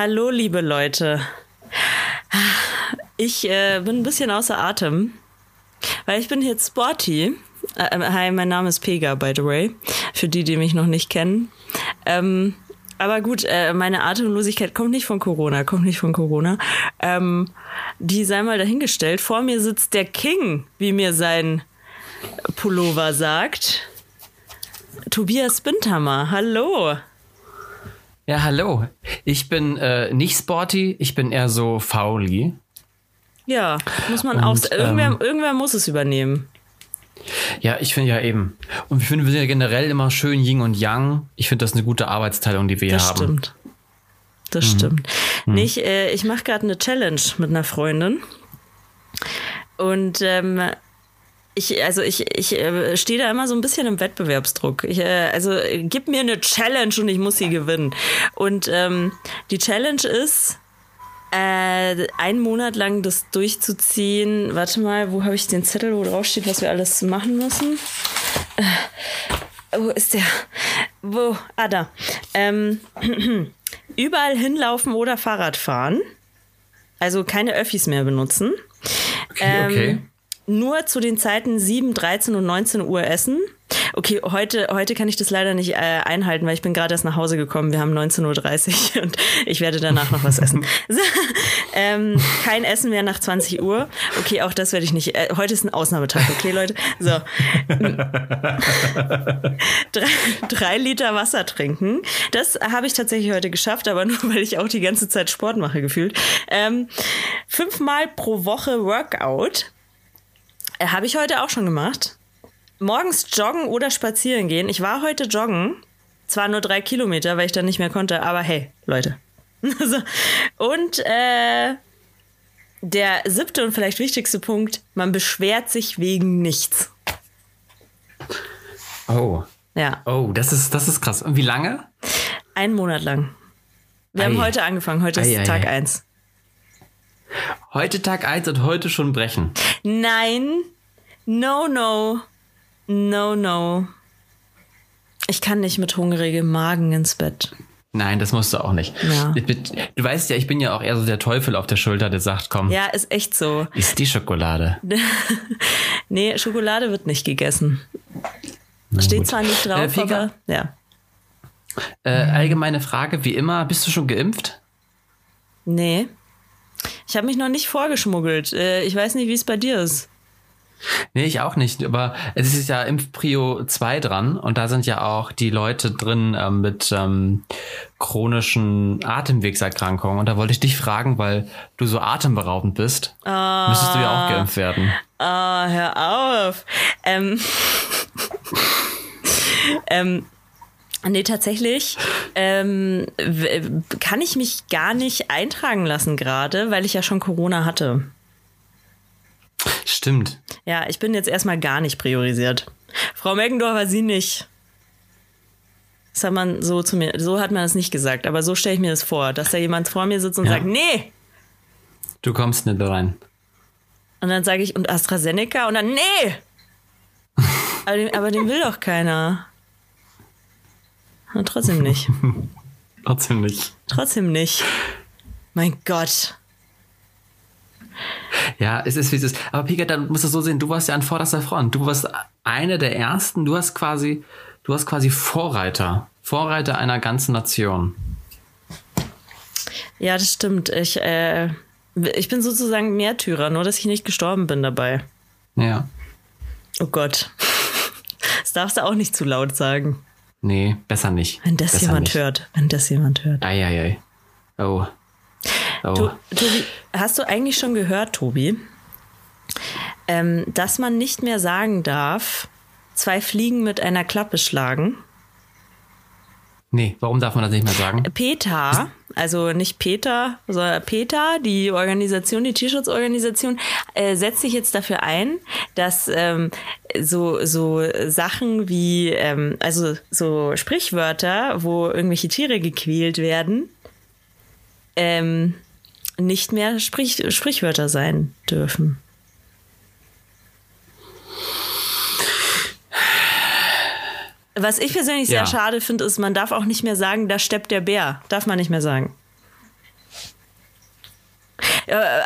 Hallo, liebe Leute. Ich äh, bin ein bisschen außer Atem, weil ich bin jetzt sporty. Äh, hi, mein Name ist Pega, by the way, für die, die mich noch nicht kennen. Ähm, aber gut, äh, meine Atemlosigkeit kommt nicht von Corona, kommt nicht von Corona. Ähm, die sei mal dahingestellt. Vor mir sitzt der King, wie mir sein Pullover sagt. Tobias Bindhammer, hallo. Ja, hallo. Ich bin äh, nicht sporty, ich bin eher so fauli. Ja, muss man Und, auch. Irgendwer, ähm, irgendwer muss es übernehmen. Ja, ich finde ja eben. Und ich finde, wir sind ja generell immer schön Yin und Yang. Ich finde das eine gute Arbeitsteilung, die wir das hier haben. Das stimmt. Das mhm. stimmt. Mhm. Nee, ich, äh, ich mache gerade eine Challenge mit einer Freundin. Und ähm, ich, also ich, ich äh, stehe da immer so ein bisschen im Wettbewerbsdruck. Ich, äh, also gib mir eine Challenge und ich muss sie gewinnen. Und ähm, die Challenge ist, äh, einen Monat lang das durchzuziehen. Warte mal, wo habe ich den Zettel, wo drauf steht, was wir alles machen müssen? Äh, wo ist der? Wo? Ah, da. Ähm, überall hinlaufen oder Fahrrad fahren. Also keine Öffis mehr benutzen. Okay, ähm, okay. Nur zu den Zeiten 7, 13 und 19 Uhr essen. Okay, heute, heute kann ich das leider nicht äh, einhalten, weil ich bin gerade erst nach Hause gekommen. Wir haben 19.30 Uhr und ich werde danach noch was essen. So, ähm, kein Essen mehr nach 20 Uhr. Okay, auch das werde ich nicht. Äh, heute ist ein Ausnahmetag, okay, Leute? So. drei, drei Liter Wasser trinken. Das habe ich tatsächlich heute geschafft, aber nur, weil ich auch die ganze Zeit Sport mache, gefühlt. Ähm, fünfmal pro Woche Workout. Äh, habe ich heute auch schon gemacht morgens joggen oder spazieren gehen. Ich war heute joggen. Zwar nur drei Kilometer, weil ich dann nicht mehr konnte, aber hey, Leute. und äh, der siebte und vielleicht wichtigste Punkt, man beschwert sich wegen nichts. Oh. Ja. Oh, das ist, das ist krass. Und wie lange? Einen Monat lang. Wir ei. haben heute angefangen. Heute ist ei, Tag ei. 1. Heute Tag 1 und heute schon brechen. Nein. No, no. No, no. Ich kann nicht mit hungrigem Magen ins Bett. Nein, das musst du auch nicht. Ja. Du weißt ja, ich bin ja auch eher so der Teufel auf der Schulter, der sagt, komm. Ja, ist echt so. Ist die Schokolade. nee, Schokolade wird nicht gegessen. Na, Steht gut. zwar nicht drauf, äh, aber ja. Äh, allgemeine Frage, wie immer, bist du schon geimpft? Nee. Ich habe mich noch nicht vorgeschmuggelt. Äh, ich weiß nicht, wie es bei dir ist. Nee, ich auch nicht. Aber es ist ja Impfprio 2 dran und da sind ja auch die Leute drin ähm, mit ähm, chronischen Atemwegserkrankungen. Und da wollte ich dich fragen, weil du so atemberaubend bist, ah, müsstest du ja auch geimpft werden. Ah, hör auf. Ähm, ähm, Nee, tatsächlich ähm, kann ich mich gar nicht eintragen lassen gerade, weil ich ja schon Corona hatte. Stimmt. Ja, ich bin jetzt erstmal gar nicht priorisiert. Frau Meggendorfer, Sie nicht. Das hat man so zu mir, so hat man das nicht gesagt, aber so stelle ich mir das vor, dass da jemand vor mir sitzt und ja. sagt, nee. Du kommst nicht rein. Und dann sage ich, und AstraZeneca? Und dann, nee! aber, den, aber den will doch keiner. Und trotzdem nicht. trotzdem nicht. Trotzdem nicht. Mein Gott. Ja, es ist wie es ist. Aber Pika, dann musst du so sehen, du warst ja an vorderster Front. Du warst eine der ersten, du hast quasi, du hast quasi Vorreiter. Vorreiter einer ganzen Nation. Ja, das stimmt. Ich, äh, ich bin sozusagen Märtyrer, nur dass ich nicht gestorben bin dabei. Ja. Oh Gott. Das darfst du auch nicht zu laut sagen. Nee, besser nicht. Wenn das besser jemand nicht. hört. Wenn das jemand hört. Eieiei. Oh. Oh. To Tobi, hast du eigentlich schon gehört, Tobi, ähm, dass man nicht mehr sagen darf, zwei Fliegen mit einer Klappe schlagen? Nee, warum darf man das nicht mehr sagen? PETA, also nicht Peter, sondern PETA, die Organisation, die Tierschutzorganisation, äh, setzt sich jetzt dafür ein, dass ähm, so, so Sachen wie, ähm, also so Sprichwörter, wo irgendwelche Tiere gequält werden, ähm, nicht mehr Sprich Sprichwörter sein dürfen. Was ich persönlich sehr ja. schade finde, ist, man darf auch nicht mehr sagen, da steppt der Bär. Darf man nicht mehr sagen.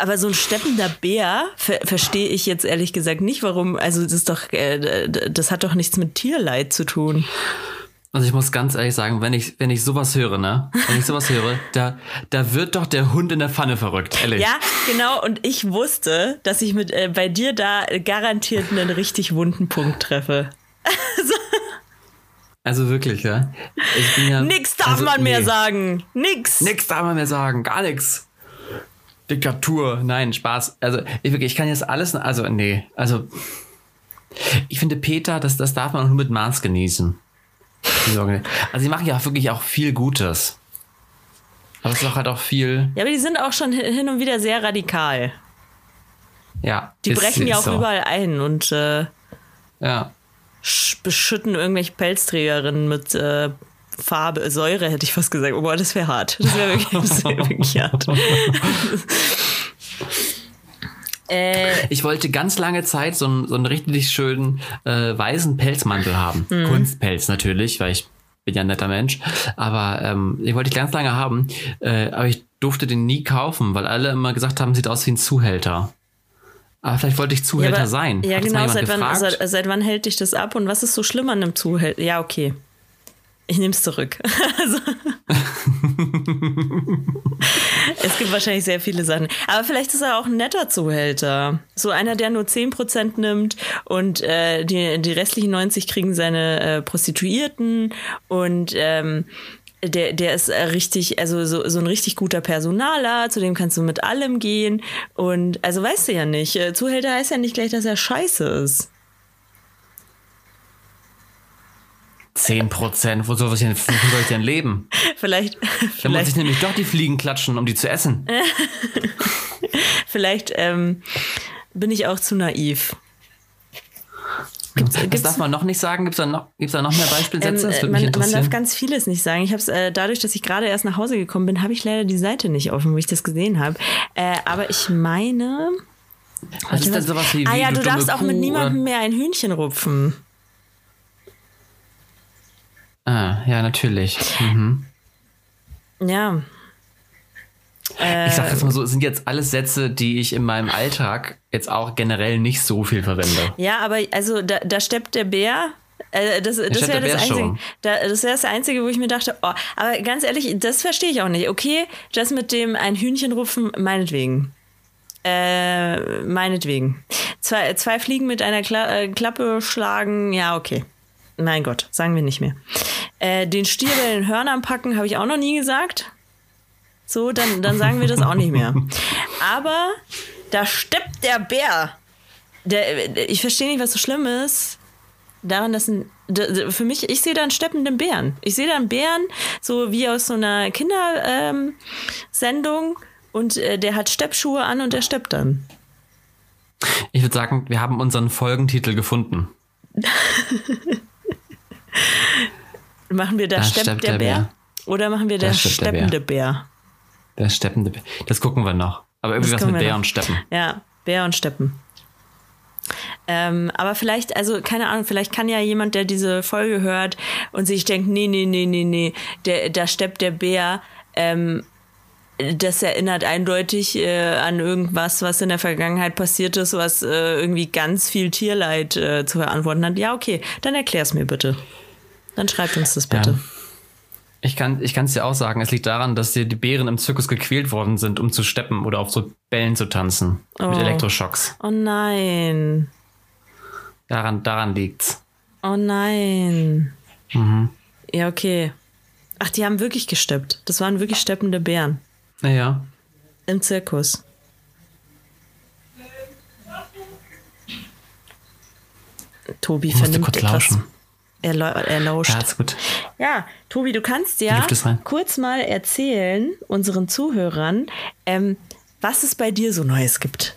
aber so ein steppender Bär ver verstehe ich jetzt ehrlich gesagt nicht, warum. Also das ist doch, äh, das hat doch nichts mit Tierleid zu tun. Also ich muss ganz ehrlich sagen, wenn ich, wenn ich sowas höre, ne? Wenn ich sowas höre, da, da wird doch der Hund in der Pfanne verrückt, ehrlich. Ja, genau. Und ich wusste, dass ich mit äh, bei dir da garantiert einen richtig wunden Punkt treffe. Also, wirklich, ja. ja nix darf also, man mehr nee. sagen. Nix. Nix darf man mehr sagen. Gar nichts. Diktatur. Nein, Spaß. Also ich, wirklich, ich kann jetzt alles. Also nee. Also ich finde Peter, das, das darf man auch nur mit Maß genießen. Also sie machen ja wirklich auch viel Gutes. Aber es ist auch halt auch viel. Ja, aber die sind auch schon hin und wieder sehr radikal. Ja. Die ist, brechen ja auch so. überall ein und äh, ja. Beschütten irgendwelche Pelzträgerinnen mit äh, Farbe, Säure, hätte ich fast gesagt. Oh, boah, das wäre hart. Das wäre wirklich, wär wirklich hart. Äh, ich wollte ganz lange Zeit so einen, so einen richtig schönen äh, weißen Pelzmantel haben. Mhm. Kunstpelz natürlich, weil ich bin ja ein netter Mensch. Aber ähm, den wollte ich ganz lange haben. Äh, aber ich durfte den nie kaufen, weil alle immer gesagt haben, sieht aus wie ein Zuhälter. Aber vielleicht wollte ich Zuhälter ja, aber, sein. Ja, Hat genau. Seit wann, seit, seit wann hält dich das ab und was ist so schlimm an einem Zuhälter? Ja, okay. Ich nehme es zurück. also, es gibt wahrscheinlich sehr viele Sachen. Aber vielleicht ist er auch ein netter Zuhälter. So einer, der nur 10% nimmt und äh, die, die restlichen 90 kriegen seine äh, Prostituierten und ähm, der, der ist äh, richtig, also so, so ein richtig guter Personaler, zu dem kannst du mit allem gehen. Und also weißt du ja nicht, äh, Zuhälter heißt ja nicht gleich, dass er scheiße ist. 10 Prozent, wo soll ich denn, wo soll ich denn leben? Vielleicht. Dann muss ich nämlich doch die Fliegen klatschen, um die zu essen. vielleicht ähm, bin ich auch zu naiv. Gibt's, das gibt's, darf man noch nicht sagen. Gibt es da, noch, da noch mehr Beispielsätze? Ähm, man, man, darf ganz vieles nicht sagen. Ich habe äh, dadurch, dass ich gerade erst nach Hause gekommen bin, habe ich leider die Seite nicht offen, wo ich das gesehen habe. Äh, aber ich meine. Was ist denn sowas wie, Ah ja, du, du darfst auch mit niemandem mehr ein Hühnchen rupfen. Ah, ja, natürlich. Mhm. Ja. Ich sag jetzt mal so, es sind jetzt alles Sätze, die ich in meinem Alltag jetzt auch generell nicht so viel verwende. Ja, aber also da, da steppt der Bär. Äh, das das wäre das, Einzige, da, das, wär das Einzige, wo ich mir dachte, oh, aber ganz ehrlich, das verstehe ich auch nicht. Okay, das mit dem ein Hühnchen rupfen, meinetwegen. Äh, meinetwegen. Zwei, zwei Fliegen mit einer Kla äh, Klappe schlagen, ja, okay. Mein Gott, sagen wir nicht mehr. Äh, den Stier bei den Hörnern packen, habe ich auch noch nie gesagt. So, dann, dann sagen wir das auch nicht mehr. Aber da steppt der Bär. Der, ich verstehe nicht, was so schlimm ist. Daran, dass ein, für mich, ich sehe da einen steppenden Bären. Ich sehe da einen Bären, so wie aus so einer Kindersendung. Ähm, und äh, der hat Steppschuhe an und der steppt dann. Ich würde sagen, wir haben unseren Folgentitel gefunden. Machen wir da, da steppt, der, der Bär? Bär? Oder machen wir der steppende der Bär. Bär? Der steppende Bär. Das gucken wir noch. Aber irgendwie was mit Bär noch. und Steppen. Ja, Bär und Steppen. Ähm, aber vielleicht, also keine Ahnung, vielleicht kann ja jemand, der diese Folge hört und sich denkt, nee, nee, nee, nee, nee, der, da steppt der Bär, ähm, das erinnert eindeutig äh, an irgendwas, was in der Vergangenheit passiert ist, was äh, irgendwie ganz viel Tierleid äh, zu verantworten hat. Ja, okay, dann erklär's mir bitte. Dann schreibt uns das bitte. Ja. Ich kann ich es dir auch sagen, es liegt daran, dass dir die Bären im Zirkus gequält worden sind, um zu steppen oder auf so Bällen zu tanzen. Oh. Mit Elektroschocks. Oh nein. Daran, daran liegt's. Oh nein. Mhm. Ja, okay. Ach, die haben wirklich gesteppt. Das waren wirklich steppende Bären. Naja. Im Zirkus. Tobi vernimmt etwas. Lauschen. Er, er lauscht. Ja, ist gut. Ja, Tobi, du kannst ja kurz mal erzählen unseren Zuhörern, ähm, was es bei dir so Neues gibt.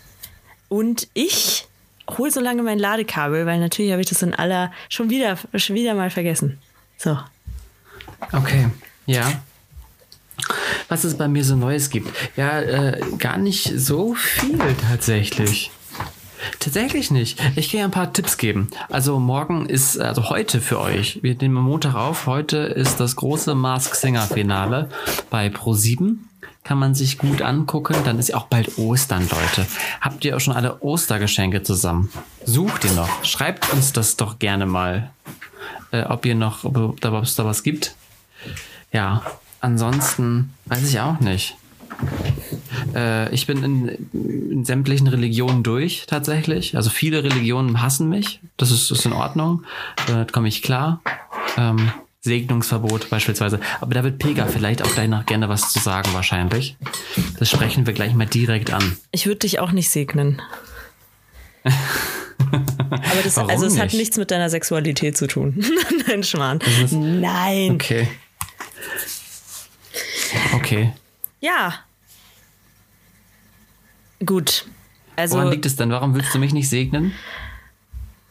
Und ich hole so lange mein Ladekabel, weil natürlich habe ich das in aller schon wieder, schon wieder mal vergessen. So. Okay, ja. Was es bei mir so Neues gibt? Ja, äh, gar nicht so viel tatsächlich. Tatsächlich nicht. Ich kann ja ein paar Tipps geben. Also morgen ist, also heute für euch, wir nehmen Montag auf, heute ist das große Mask Singer Finale bei Pro7. kann man sich gut angucken. Dann ist ja auch bald Ostern, Leute. Habt ihr auch schon alle Ostergeschenke zusammen? Sucht ihr noch? Schreibt uns das doch gerne mal, äh, ob ihr noch, ob, ob es da was gibt. Ja, ansonsten weiß ich auch nicht. Äh, ich bin in, in, sämtlichen Religionen durch, tatsächlich. Also viele Religionen hassen mich. Das ist, ist in Ordnung. Damit komme ich klar. Ähm, Segnungsverbot beispielsweise. Aber da wird Pega vielleicht auch gleich noch gerne was zu sagen, wahrscheinlich. Das sprechen wir gleich mal direkt an. Ich würde dich auch nicht segnen. Aber das, Warum also es nicht? hat nichts mit deiner Sexualität zu tun. Nein, Schmarrn. Nein. Okay. Okay. Ja. Gut. Also, Woran liegt es denn? Warum willst du mich nicht segnen?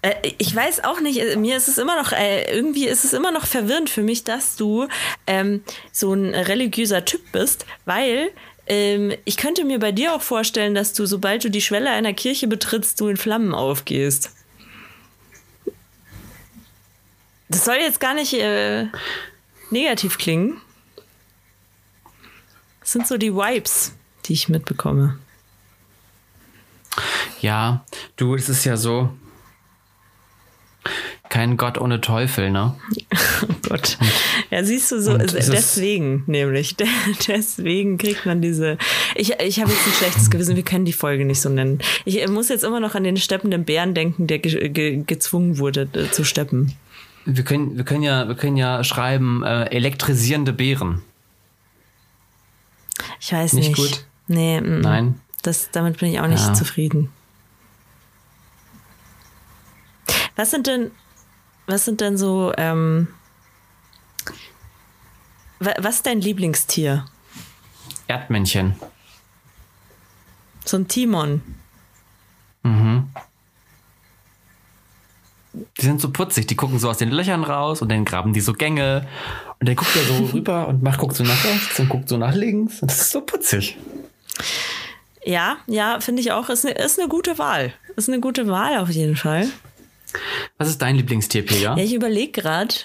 Äh, ich weiß auch nicht, äh, mir ist es immer noch, äh, irgendwie ist es immer noch verwirrend für mich, dass du ähm, so ein religiöser Typ bist, weil ähm, ich könnte mir bei dir auch vorstellen, dass du, sobald du die Schwelle einer Kirche betrittst, du in Flammen aufgehst. Das soll jetzt gar nicht äh, negativ klingen. Das sind so die Vibes, die ich mitbekomme. Ja, du, es ist ja so, kein Gott ohne Teufel, ne? Oh Gott. Ja, siehst du so, deswegen nämlich. Deswegen kriegt man diese. Ich, ich habe jetzt ein schlechtes Gewissen, wir können die Folge nicht so nennen. Ich muss jetzt immer noch an den steppenden Bären denken, der ge ge gezwungen wurde äh, zu steppen. Wir können, wir können ja, wir können ja schreiben, äh, elektrisierende Bären. Ich weiß nicht. Nicht gut? Nee, m -m. Nein. Das, damit bin ich auch nicht ja. zufrieden. Was sind denn, was sind denn so, ähm, was ist dein Lieblingstier? Erdmännchen. So ein Timon. Mhm. Die sind so putzig, die gucken so aus den Löchern raus und dann graben die so Gänge. Und dann guckt er so rüber und macht, guckt so nach rechts und guckt so nach links. Und das ist so putzig. Ja, ja, finde ich auch. Ist eine, ist eine gute Wahl. Ist eine gute Wahl auf jeden Fall. Was ist dein Lieblingstier, Pega? Ja, ich überlege gerade.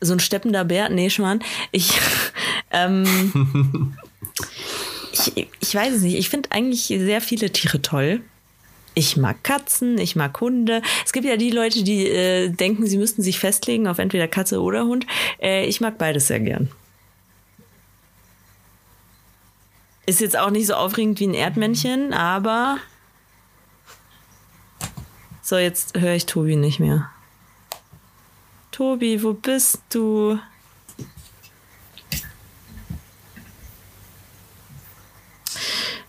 So ein steppender Bär, nee, Schmarrn. Ich, ähm, ich, ich weiß es nicht. Ich finde eigentlich sehr viele Tiere toll. Ich mag Katzen, ich mag Hunde. Es gibt ja die Leute, die äh, denken, sie müssten sich festlegen auf entweder Katze oder Hund. Äh, ich mag beides sehr gern. Ist jetzt auch nicht so aufregend wie ein Erdmännchen, aber so, jetzt höre ich Tobi nicht mehr. Tobi, wo bist du?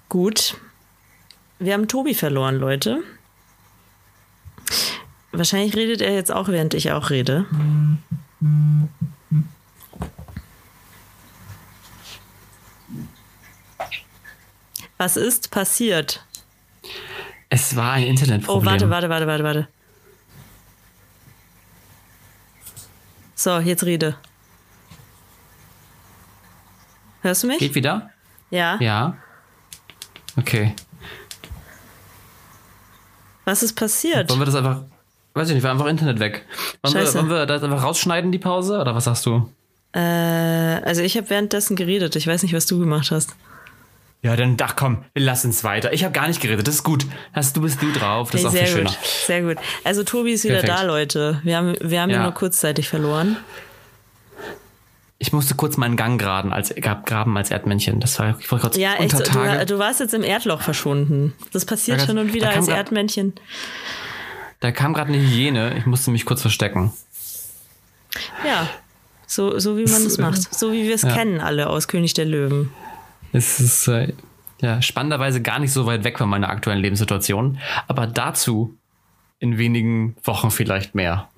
Gut. Wir haben Tobi verloren, Leute. Wahrscheinlich redet er jetzt auch, während ich auch rede. Was ist passiert? Es war ein Internetproblem. Oh, warte, warte, warte, warte, warte. So, jetzt rede. Hörst du mich? Geht wieder? Ja. Ja. Okay. Was ist passiert? Wollen wir das einfach. Weiß ich nicht, war einfach Internet weg. Wollen, wir, wollen wir das einfach rausschneiden, die Pause? Oder was sagst du? Äh, also ich habe währenddessen geredet. Ich weiß nicht, was du gemacht hast. Ja, dann, ach komm, lass uns weiter. Ich habe gar nicht geredet, das ist gut. Hast, du bist du drauf, das hey, ist auch viel gut, schöner. Sehr gut. Also Tobi ist wieder Perfekt. da, Leute. Wir haben, wir haben ja. ihn nur kurzzeitig verloren. Ich musste kurz meinen Gang graben als, graben als Erdmännchen. Das war ich kurz Ja, echt. Du, du, warst jetzt im Erdloch verschwunden. Das passiert ja, hin und wieder als grad, Erdmännchen. Da kam gerade eine Hyäne. Ich musste mich kurz verstecken. Ja, so, so wie man es macht. So wie wir es ja. kennen alle aus König der Löwen. Es ist äh, ja spannenderweise gar nicht so weit weg von meiner aktuellen Lebenssituation, aber dazu in wenigen Wochen vielleicht mehr.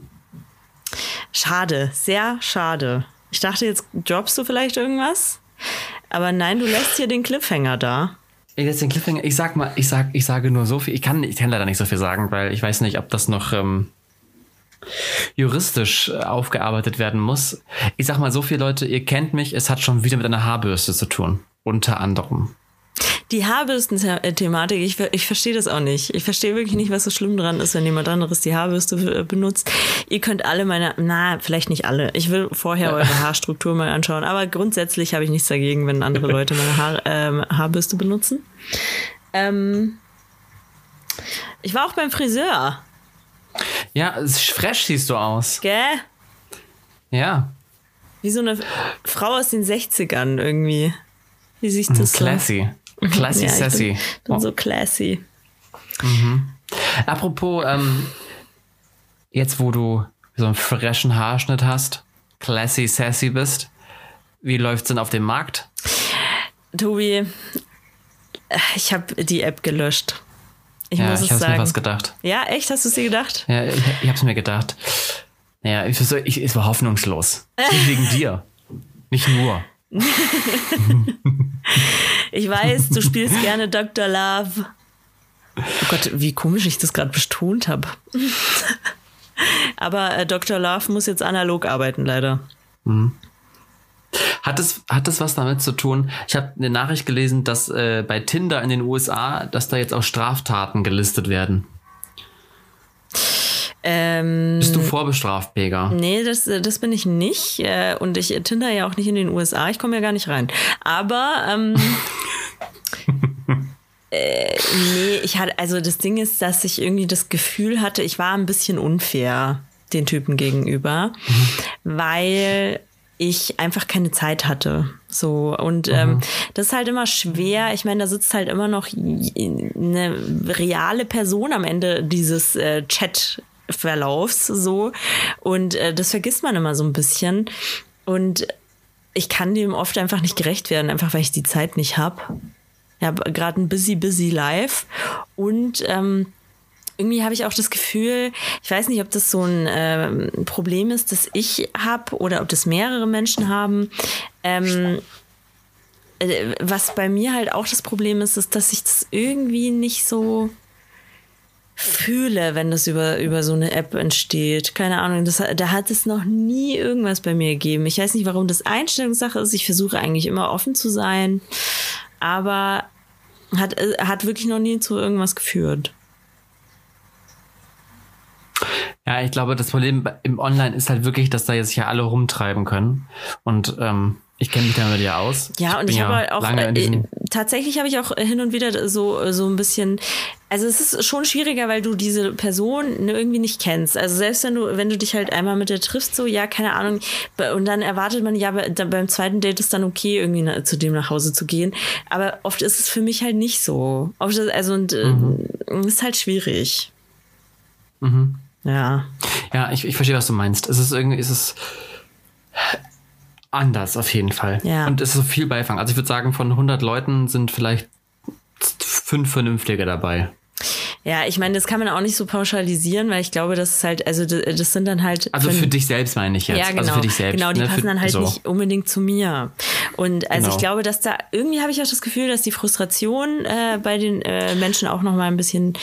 Schade, sehr schade. Ich dachte, jetzt droppst du vielleicht irgendwas, aber nein, du lässt hier den Cliffhanger da. Ich lässt den Cliffhanger. Ich sag mal, ich sag, ich sage nur so viel. Ich kann, ich kann leider nicht so viel sagen, weil ich weiß nicht, ob das noch ähm, juristisch äh, aufgearbeitet werden muss. Ich sag mal so viel, Leute, ihr kennt mich, es hat schon wieder mit einer Haarbürste zu tun. Unter anderem. Die Haarbürsten-Thematik, ich, ich verstehe das auch nicht. Ich verstehe wirklich nicht, was so schlimm dran ist, wenn jemand anderes die Haarbürste benutzt. Ihr könnt alle meine, na, vielleicht nicht alle. Ich will vorher eure Haarstruktur mal anschauen. Aber grundsätzlich habe ich nichts dagegen, wenn andere Leute meine Haar, ähm, Haarbürste benutzen. Ähm, ich war auch beim Friseur. Ja, fresh siehst du aus. Gell? Ja. Wie so eine Frau aus den 60ern irgendwie. Wie sich das Classy. So? Classy, ja, sassy. Bin, bin oh. so classy. Mhm. Apropos, ähm, jetzt wo du so einen freshen Haarschnitt hast, classy, sassy bist, wie läuft's denn auf dem Markt? Tobi, ich habe die App gelöscht. Ich ja, muss ich es sagen. mir was gedacht. Ja, echt? Hast du es dir gedacht? Ja, ich, ich habe es mir gedacht. Naja, ich, ich, ich war hoffnungslos. Nicht wegen dir. Nicht nur. ich weiß, du spielst gerne Dr. Love. Oh Gott, wie komisch ich das gerade betont habe. Aber äh, Dr. Love muss jetzt analog arbeiten, leider. Mhm. Hat es, hat es was damit zu tun? Ich habe eine Nachricht gelesen, dass äh, bei Tinder in den USA, dass da jetzt auch Straftaten gelistet werden. Ähm, Bist du vorbestraft, Pega? Nee, das, das bin ich nicht. Äh, und ich Tinder ja auch nicht in den USA. Ich komme ja gar nicht rein. Aber ähm, äh, nee, ich hatte, also das Ding ist, dass ich irgendwie das Gefühl hatte, ich war ein bisschen unfair den Typen gegenüber, mhm. weil ich einfach keine Zeit hatte. So. Und ähm, mhm. das ist halt immer schwer. Ich meine, da sitzt halt immer noch eine reale Person am Ende dieses äh, Chat-Verlaufs so. Und äh, das vergisst man immer so ein bisschen. Und ich kann dem oft einfach nicht gerecht werden, einfach weil ich die Zeit nicht habe. Ich habe gerade ein busy, busy Life. Und ähm, irgendwie habe ich auch das Gefühl, ich weiß nicht, ob das so ein äh, Problem ist, das ich habe oder ob das mehrere Menschen haben. Ähm, äh, was bei mir halt auch das Problem ist, ist, dass ich das irgendwie nicht so fühle, wenn das über, über so eine App entsteht. Keine Ahnung, das, da hat es noch nie irgendwas bei mir gegeben. Ich weiß nicht, warum das Einstellungssache ist. Ich versuche eigentlich immer offen zu sein, aber hat, äh, hat wirklich noch nie zu irgendwas geführt. Ja, ich glaube, das Problem im Online ist halt wirklich, dass da jetzt ja alle rumtreiben können. Und ähm, ich kenne mich damit ja aus. Ja, und ich habe ja auch äh, tatsächlich habe ich auch hin und wieder so so ein bisschen also es ist schon schwieriger, weil du diese Person irgendwie nicht kennst. Also selbst wenn du wenn du dich halt einmal mit der triffst so ja, keine Ahnung und dann erwartet man ja beim zweiten Date ist dann okay irgendwie zu dem nach Hause zu gehen, aber oft ist es für mich halt nicht so. Also und äh, mhm. ist halt schwierig. Mhm. Ja. Ja, ich, ich verstehe, was du meinst. Es ist irgendwie, es ist anders auf jeden Fall. Ja. Und es ist so viel Beifang. Also ich würde sagen, von 100 Leuten sind vielleicht fünf Vernünftige dabei. Ja, ich meine, das kann man auch nicht so pauschalisieren, weil ich glaube, das ist halt, also das sind dann halt. Also für dich selbst meine ich jetzt. Ja, genau. Also für dich selbst. Genau, die ne? passen für, dann halt so. nicht unbedingt zu mir. Und also genau. ich glaube, dass da irgendwie habe ich auch das Gefühl, dass die Frustration äh, bei den äh, Menschen auch noch mal ein bisschen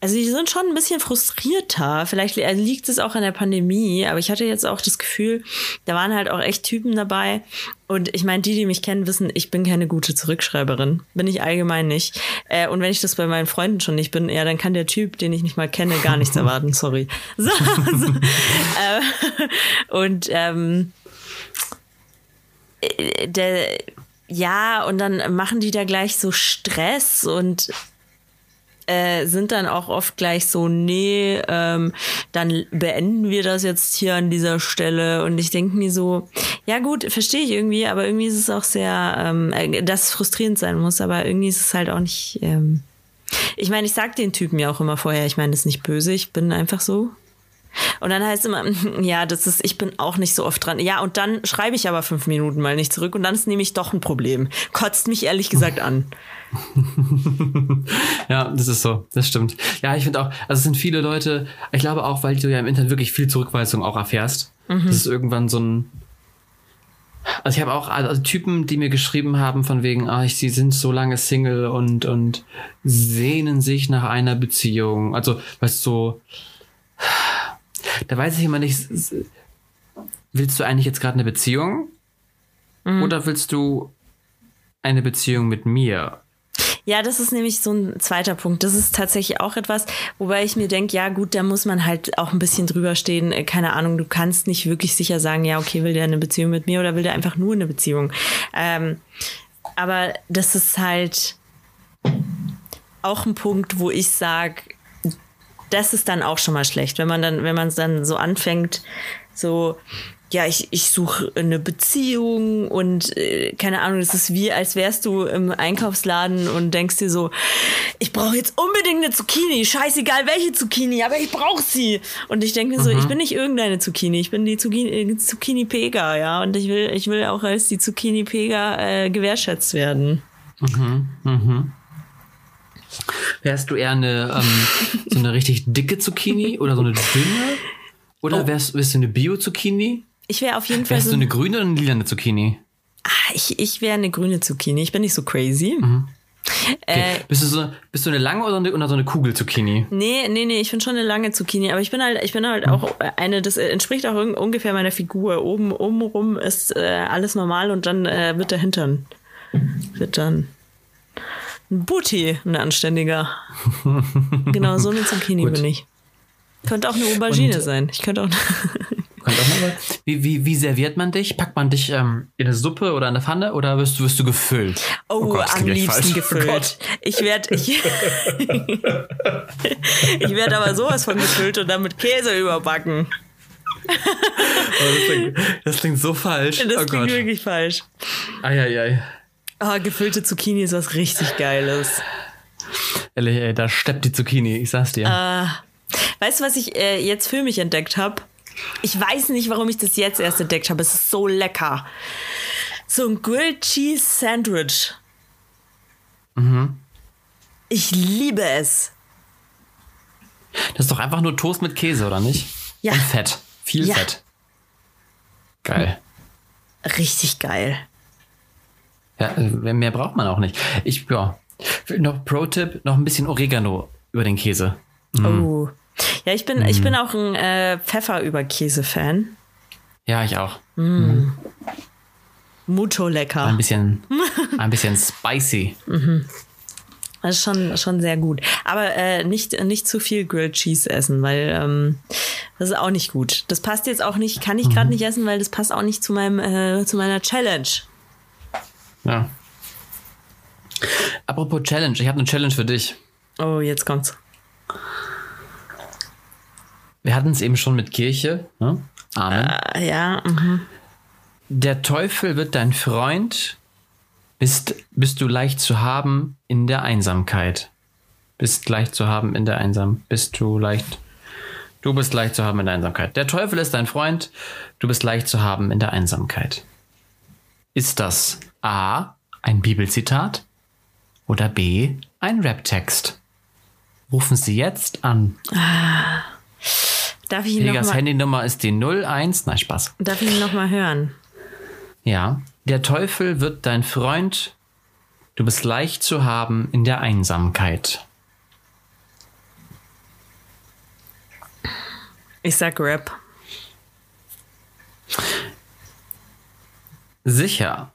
also die sind schon ein bisschen frustrierter. Vielleicht also liegt es auch an der Pandemie, aber ich hatte jetzt auch das Gefühl, da waren halt auch echt Typen dabei. Und ich meine, die, die mich kennen, wissen, ich bin keine gute Zurückschreiberin. Bin ich allgemein nicht. Äh, und wenn ich das bei meinen Freunden schon nicht bin, ja, dann kann der Typ, den ich nicht mal kenne, gar nichts erwarten. Sorry. So, so. äh, und ähm, äh, der ja, und dann machen die da gleich so Stress und äh, sind dann auch oft gleich so, nee, ähm, dann beenden wir das jetzt hier an dieser Stelle. Und ich denke mir so, ja gut, verstehe ich irgendwie, aber irgendwie ist es auch sehr, ähm, äh, dass es frustrierend sein muss, aber irgendwie ist es halt auch nicht. Ähm, ich meine, ich sag den Typen ja auch immer vorher, ich meine, das ist nicht böse, ich bin einfach so. Und dann heißt es immer, ja, das ist, ich bin auch nicht so oft dran. Ja, und dann schreibe ich aber fünf Minuten mal nicht zurück und dann ist nämlich doch ein Problem. Kotzt mich ehrlich gesagt an. ja, das ist so, das stimmt. Ja, ich finde auch, also es sind viele Leute, ich glaube auch, weil du ja im Internet wirklich viel Zurückweisung auch erfährst. Mhm. Das ist irgendwann so ein. Also ich habe auch also Typen, die mir geschrieben haben von wegen, ah, ich, sie sind so lange Single und und sehnen sich nach einer Beziehung. Also, weißt du, so, da weiß ich immer nicht, willst du eigentlich jetzt gerade eine Beziehung? Mhm. Oder willst du eine Beziehung mit mir? Ja, das ist nämlich so ein zweiter Punkt. Das ist tatsächlich auch etwas, wobei ich mir denke, ja gut, da muss man halt auch ein bisschen drüber stehen. Äh, keine Ahnung, du kannst nicht wirklich sicher sagen, ja, okay, will der eine Beziehung mit mir oder will der einfach nur eine Beziehung? Ähm, aber das ist halt auch ein Punkt, wo ich sage, das ist dann auch schon mal schlecht, wenn man dann, wenn man es dann so anfängt, so, ja, ich, ich suche eine Beziehung und äh, keine Ahnung, das ist wie, als wärst du im Einkaufsladen und denkst dir so, ich brauche jetzt unbedingt eine Zucchini, scheißegal welche Zucchini, aber ich brauche sie. Und ich denke mir so, mhm. ich bin nicht irgendeine Zucchini, ich bin die Zucchini, äh, Zucchini Pega, ja, und ich will, ich will auch als die Zucchini Pega äh, gewertschätzt werden. Mhm, mhm. Wärst du eher eine, ähm, so eine richtig dicke Zucchini oder so eine dünne? Oder oh. wärst, wärst du eine Bio-Zucchini? Ich wäre auf jeden Fall. Wärst so du eine grüne oder eine lila Zucchini? Ah, ich ich wäre eine grüne Zucchini. Ich bin nicht so crazy. Mhm. Okay. Äh, bist, du so, bist du eine lange oder, eine, oder so eine Kugel-Zucchini? Nee, nee, nee, ich bin schon eine lange Zucchini, aber ich bin halt, ich bin halt auch eine, das entspricht auch ungefähr meiner Figur. Oben, oben rum ist äh, alles normal und dann äh, wird der Hintern, wird dann ein Booty, ein anständiger. genau, so eine Zucchini bin ich. Könnte auch eine Aubergine und, sein. Ich könnte auch. könnte auch mal, wie, wie, wie serviert man dich? Packt man dich ähm, in eine Suppe oder in eine Pfanne oder wirst, wirst du gefüllt? Oh, oh Gott, am liebsten gefüllt. Oh ich werde ich, ich werd aber sowas von gefüllt und dann mit Käse überbacken. Oh, das, klingt, das, klingt, so falsch. Das oh klingt wirklich falsch. Eieiei. Ei, ei. Oh, gefüllte Zucchini ist was richtig Geiles. Ehrlich, ey, da steppt die Zucchini, ich sag's dir. Uh, weißt du, was ich äh, jetzt für mich entdeckt habe? Ich weiß nicht, warum ich das jetzt erst entdeckt habe. Es ist so lecker. So ein Grilled Cheese Sandwich. Mhm. Ich liebe es. Das ist doch einfach nur Toast mit Käse, oder nicht? Ja. Und Fett. Viel ja. Fett. Geil. Richtig geil. Ja, äh, mehr braucht man auch nicht. Ich, ja. Noch Pro-Tipp, noch ein bisschen Oregano über den Käse. Mm. Oh. Ja, ich bin, mm. ich bin auch ein äh, Pfeffer über Käse-Fan. Ja, ich auch. Mm. Mm. Mucho lecker. Ein bisschen, ein bisschen spicy. Mhm. Das ist schon, schon sehr gut. Aber äh, nicht, nicht zu viel Grilled Cheese essen, weil ähm, das ist auch nicht gut. Das passt jetzt auch nicht, kann ich gerade mhm. nicht essen, weil das passt auch nicht zu meinem, äh, zu meiner Challenge. Ja. Apropos Challenge, ich habe eine Challenge für dich. Oh, jetzt kommt's. Wir hatten es eben schon mit Kirche. Ne? Amen. Uh, ja. Mhm. Der Teufel wird dein Freund, bist, bist du leicht zu haben in der Einsamkeit. Bist leicht zu haben in der Einsamkeit. Bist du leicht. Du bist leicht zu haben in der Einsamkeit. Der Teufel ist dein Freund, du bist leicht zu haben in der Einsamkeit. Ist das A. ein Bibelzitat oder B. ein Raptext? Rufen Sie jetzt an. Ah. Darf ich ihn Pegas noch mal Handynummer ist die 01. Nein, Spaß. Darf ich ihn nochmal hören? Ja. Der Teufel wird dein Freund. Du bist leicht zu haben in der Einsamkeit. Ich sag Rap. Sicher.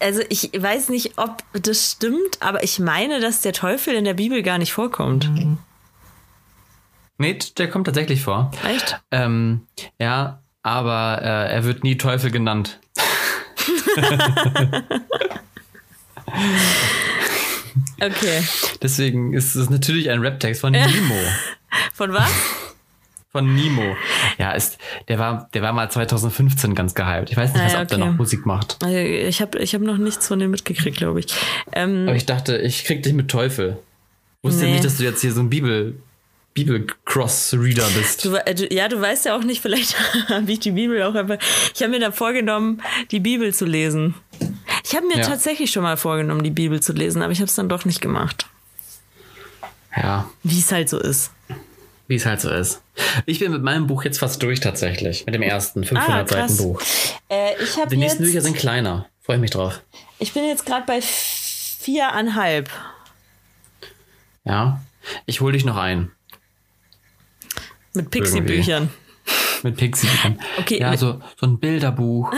Also ich weiß nicht, ob das stimmt, aber ich meine, dass der Teufel in der Bibel gar nicht vorkommt. Nee, der kommt tatsächlich vor. Echt? Ähm, ja, aber äh, er wird nie Teufel genannt. okay. Deswegen ist es natürlich ein Rap-Text von Nemo. Von was? Von Nemo. Ja, ist, der war, der war mal 2015 ganz gehypt. Ich weiß nicht, ah, was, ja, okay. ob der noch Musik macht. Also ich habe ich hab noch nichts von dem mitgekriegt, glaube ich. Ähm, Aber ich dachte, ich krieg dich mit Teufel. Wusste nee. nicht, dass du jetzt hier so ein Bibel, Bibel-Cross-Reader bist. Du, äh, du, ja, du weißt ja auch nicht, vielleicht habe ich die Bibel auch einfach. Ich habe mir da vorgenommen, die Bibel zu lesen. Ich habe mir ja. tatsächlich schon mal vorgenommen, die Bibel zu lesen, aber ich habe es dann doch nicht gemacht. Ja. Wie es halt so ist. Wie es halt so ist. Ich bin mit meinem Buch jetzt fast durch tatsächlich. Mit dem ersten 500 ah, Seiten Buch. Äh, ich Die nächsten Bücher sind kleiner. Freue ich mich drauf. Ich bin jetzt gerade bei viereinhalb. Ja. Ich hole dich noch ein. Mit Pixie-Büchern. Mit Pixie-Büchern. Okay. Ja, so, so ein Bilderbuch.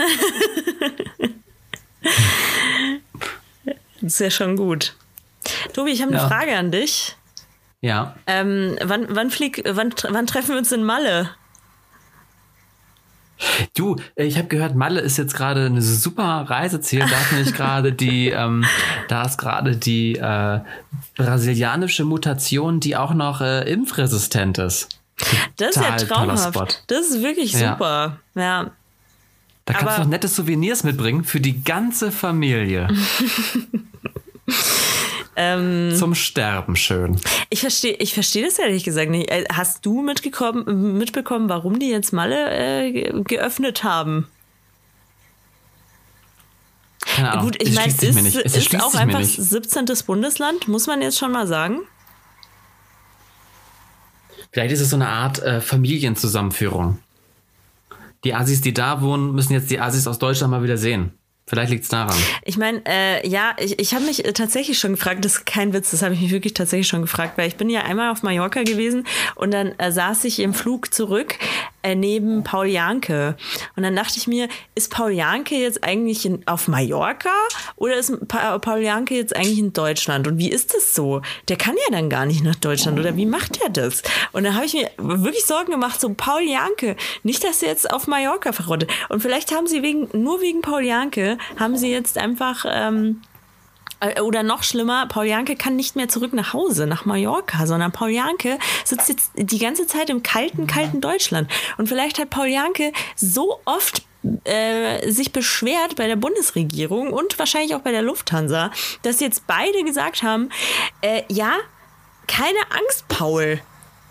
Das ist ja schon gut. Tobi, ich habe eine Ja. Frage an dich. Ja. Ähm, wann, wann, flieg, wann, wann treffen wir uns in Malle? Du, äh, ich habe gehört, Malle ist jetzt gerade eine super Reiseziel. Da ist nämlich gerade die, ähm, da ist gerade die äh, brasilianische Mutation, die auch noch äh, impfresistent ist. Das ist ja Total traumhaft. Das ist wirklich Ja. super. Ja. Da kannst Aber- du noch nette Souvenirs mitbringen für die ganze Familie. Ähm, Zum Sterben schön. ich verstehe ich versteh das ehrlich gesagt nicht. Äh, Hast du mitgekommen, mitbekommen, warum die jetzt Malle äh, ge- geöffnet haben? Keine Ahnung. Gut, ich meine, es ist. Es ist auch einfach nicht. 17. Bundesland, muss man jetzt schon mal sagen. Vielleicht ist es so eine Art äh, Familienzusammenführung. Die Assis, die da wohnen, müssen jetzt die Assis aus Deutschland mal wieder sehen. Vielleicht liegt es daran. Ich meine, äh, ja, ich, ich habe mich äh, tatsächlich schon gefragt, das ist kein Witz, das habe ich mich wirklich tatsächlich schon gefragt, weil ich bin ja einmal auf Mallorca gewesen und dann äh, saß ich im Flug zurück äh, neben Paul Janke. Und dann dachte ich mir, ist Paul Janke jetzt eigentlich in, auf Mallorca oder ist pa Paul Janke jetzt eigentlich in Deutschland? Und wie ist das so? Der kann ja dann gar nicht nach Deutschland oder wie macht er das? Und dann habe ich mir wirklich Sorgen gemacht, so Paul Janke, nicht, dass er jetzt auf Mallorca verrottet. Und vielleicht haben sie wegen, nur wegen Paul Janke, haben sie jetzt einfach, ähm, äh, oder noch schlimmer, Paul Janke kann nicht mehr zurück nach Hause, nach Mallorca, sondern Paul Janke sitzt jetzt die ganze Zeit im kalten, kalten Deutschland. Und vielleicht hat Paul Janke so oft äh, sich beschwert bei der Bundesregierung und wahrscheinlich auch bei der Lufthansa, dass jetzt beide gesagt haben, äh, ja, keine Angst, Paul,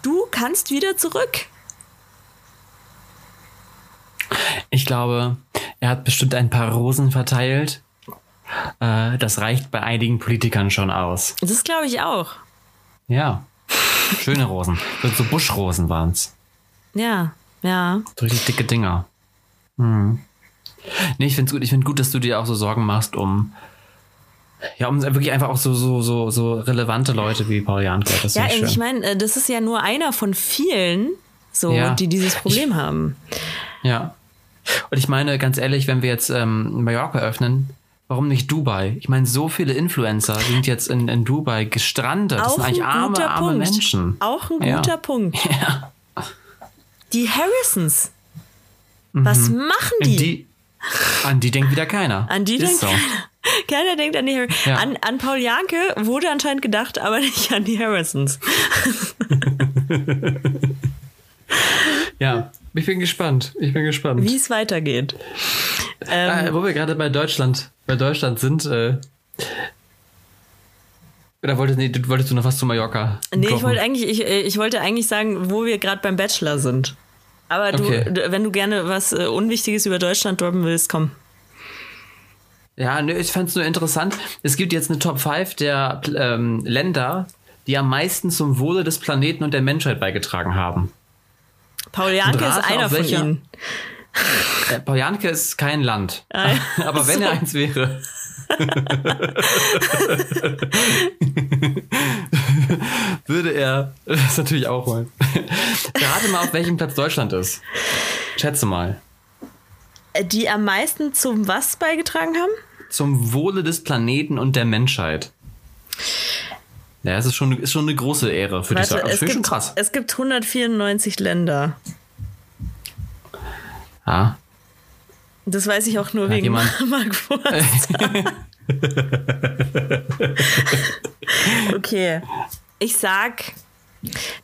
du kannst wieder zurück. Ich glaube, er hat bestimmt ein paar Rosen verteilt. Äh, das reicht bei einigen Politikern schon aus. Das glaube ich auch. Ja. Schöne Rosen. So, Buschrosen waren's. Ja, ja. So richtig dicke Dinger. Hm. Nee, ich find's gut. Ich find gut, dass du dir auch so Sorgen machst um ja, um wirklich einfach auch so, so, so, so relevante Leute wie Paul Janke. Das Ja, finde ich ich meine, äh, das ist ja nur einer von vielen, so, Ja. die dieses Problem haben. Ja. Und ich meine, ganz ehrlich, wenn wir jetzt ähm, Mallorca öffnen, warum nicht Dubai? Ich meine, so viele Influencer sind jetzt in, in Dubai gestrandet. Das Auch sind eigentlich ein arme, guter arme Punkt. Menschen. Auch ein Ja. guter Punkt. Ja. Die Harrisons. Was machen die? Mhm. Die, an die denkt wieder keiner. An die Ist denkt so. keiner. Keiner denkt an die Harrisons. Ja. An, an Paul Janke wurde anscheinend gedacht, aber nicht an die Harrisons. Ja, ich bin gespannt. Ich bin gespannt. Wie es weitergeht. Ähm, Äh, wo wir gerade bei Deutschland, bei Deutschland sind, äh, oder wolltest, nee, du- wolltest du noch was zu Mallorca? nee, ich kochen? wollte eigentlich, ich, äh, ich wollte eigentlich sagen, wo wir gerade beim Bachelor sind. Aber du, Okay. wenn du gerne was äh, Unwichtiges über Deutschland droppen willst, komm. Ja, nö, ich fand's nur interessant. Es gibt jetzt eine Top 5 der ähm, Länder, die am meisten zum Wohle des Planeten und der Menschheit beigetragen haben. Paul Janke ist einer von welcher- ihnen. Äh, Paul Janke ist kein Land. Ah, ja. Aber wenn er eins wäre. würde er das natürlich auch wollen. Rate mal, auf welchem Platz Deutschland ist. Schätze mal. Die am meisten zum was beigetragen haben? Zum Wohle des Planeten und der Menschheit. Ja, es ist schon, ist schon eine große Ehre, würde ich sagen. Das es, finde schon gibt, krass. es gibt 194 Länder. Ja. Das weiß ich auch nur Hat wegen jemand- Mark okay. Ich sag,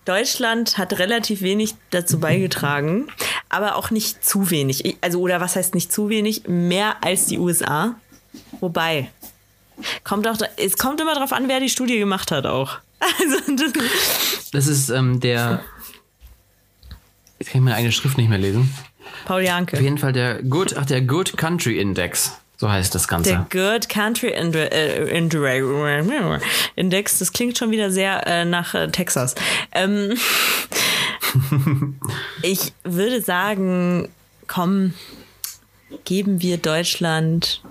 Deutschland hat relativ wenig dazu beigetragen, aber auch nicht zu wenig. Also, oder was heißt nicht zu wenig? Mehr als die USA. Wobei, kommt auch, es kommt immer drauf an, wer die Studie gemacht hat auch. Also, das, Das ist ähm, der. Jetzt kann ich meine eigene Schrift nicht mehr lesen. Paul Auf Janke. jeden Fall der Good, ach, der Good Country Index. So heißt das Ganze. Der Good Country äh, Ind- Index, das klingt schon wieder sehr äh, nach äh, Texas. Ähm, ich würde sagen, komm, geben wir Deutschland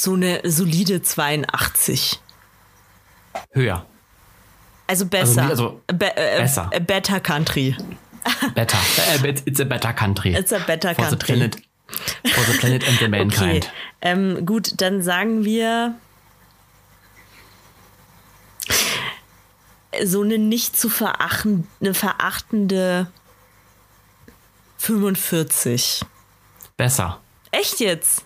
so eine solide 82. Höher. Also besser. nie- also Be äh, besser. äh, Better Country. Better. Äh, it's a better country. It's a better For the country. planet, For the planet and the mankind. Okay. Ähm, gut, dann sagen wir so eine nicht zu verachten, eine verachtende 45. Besser. Echt jetzt?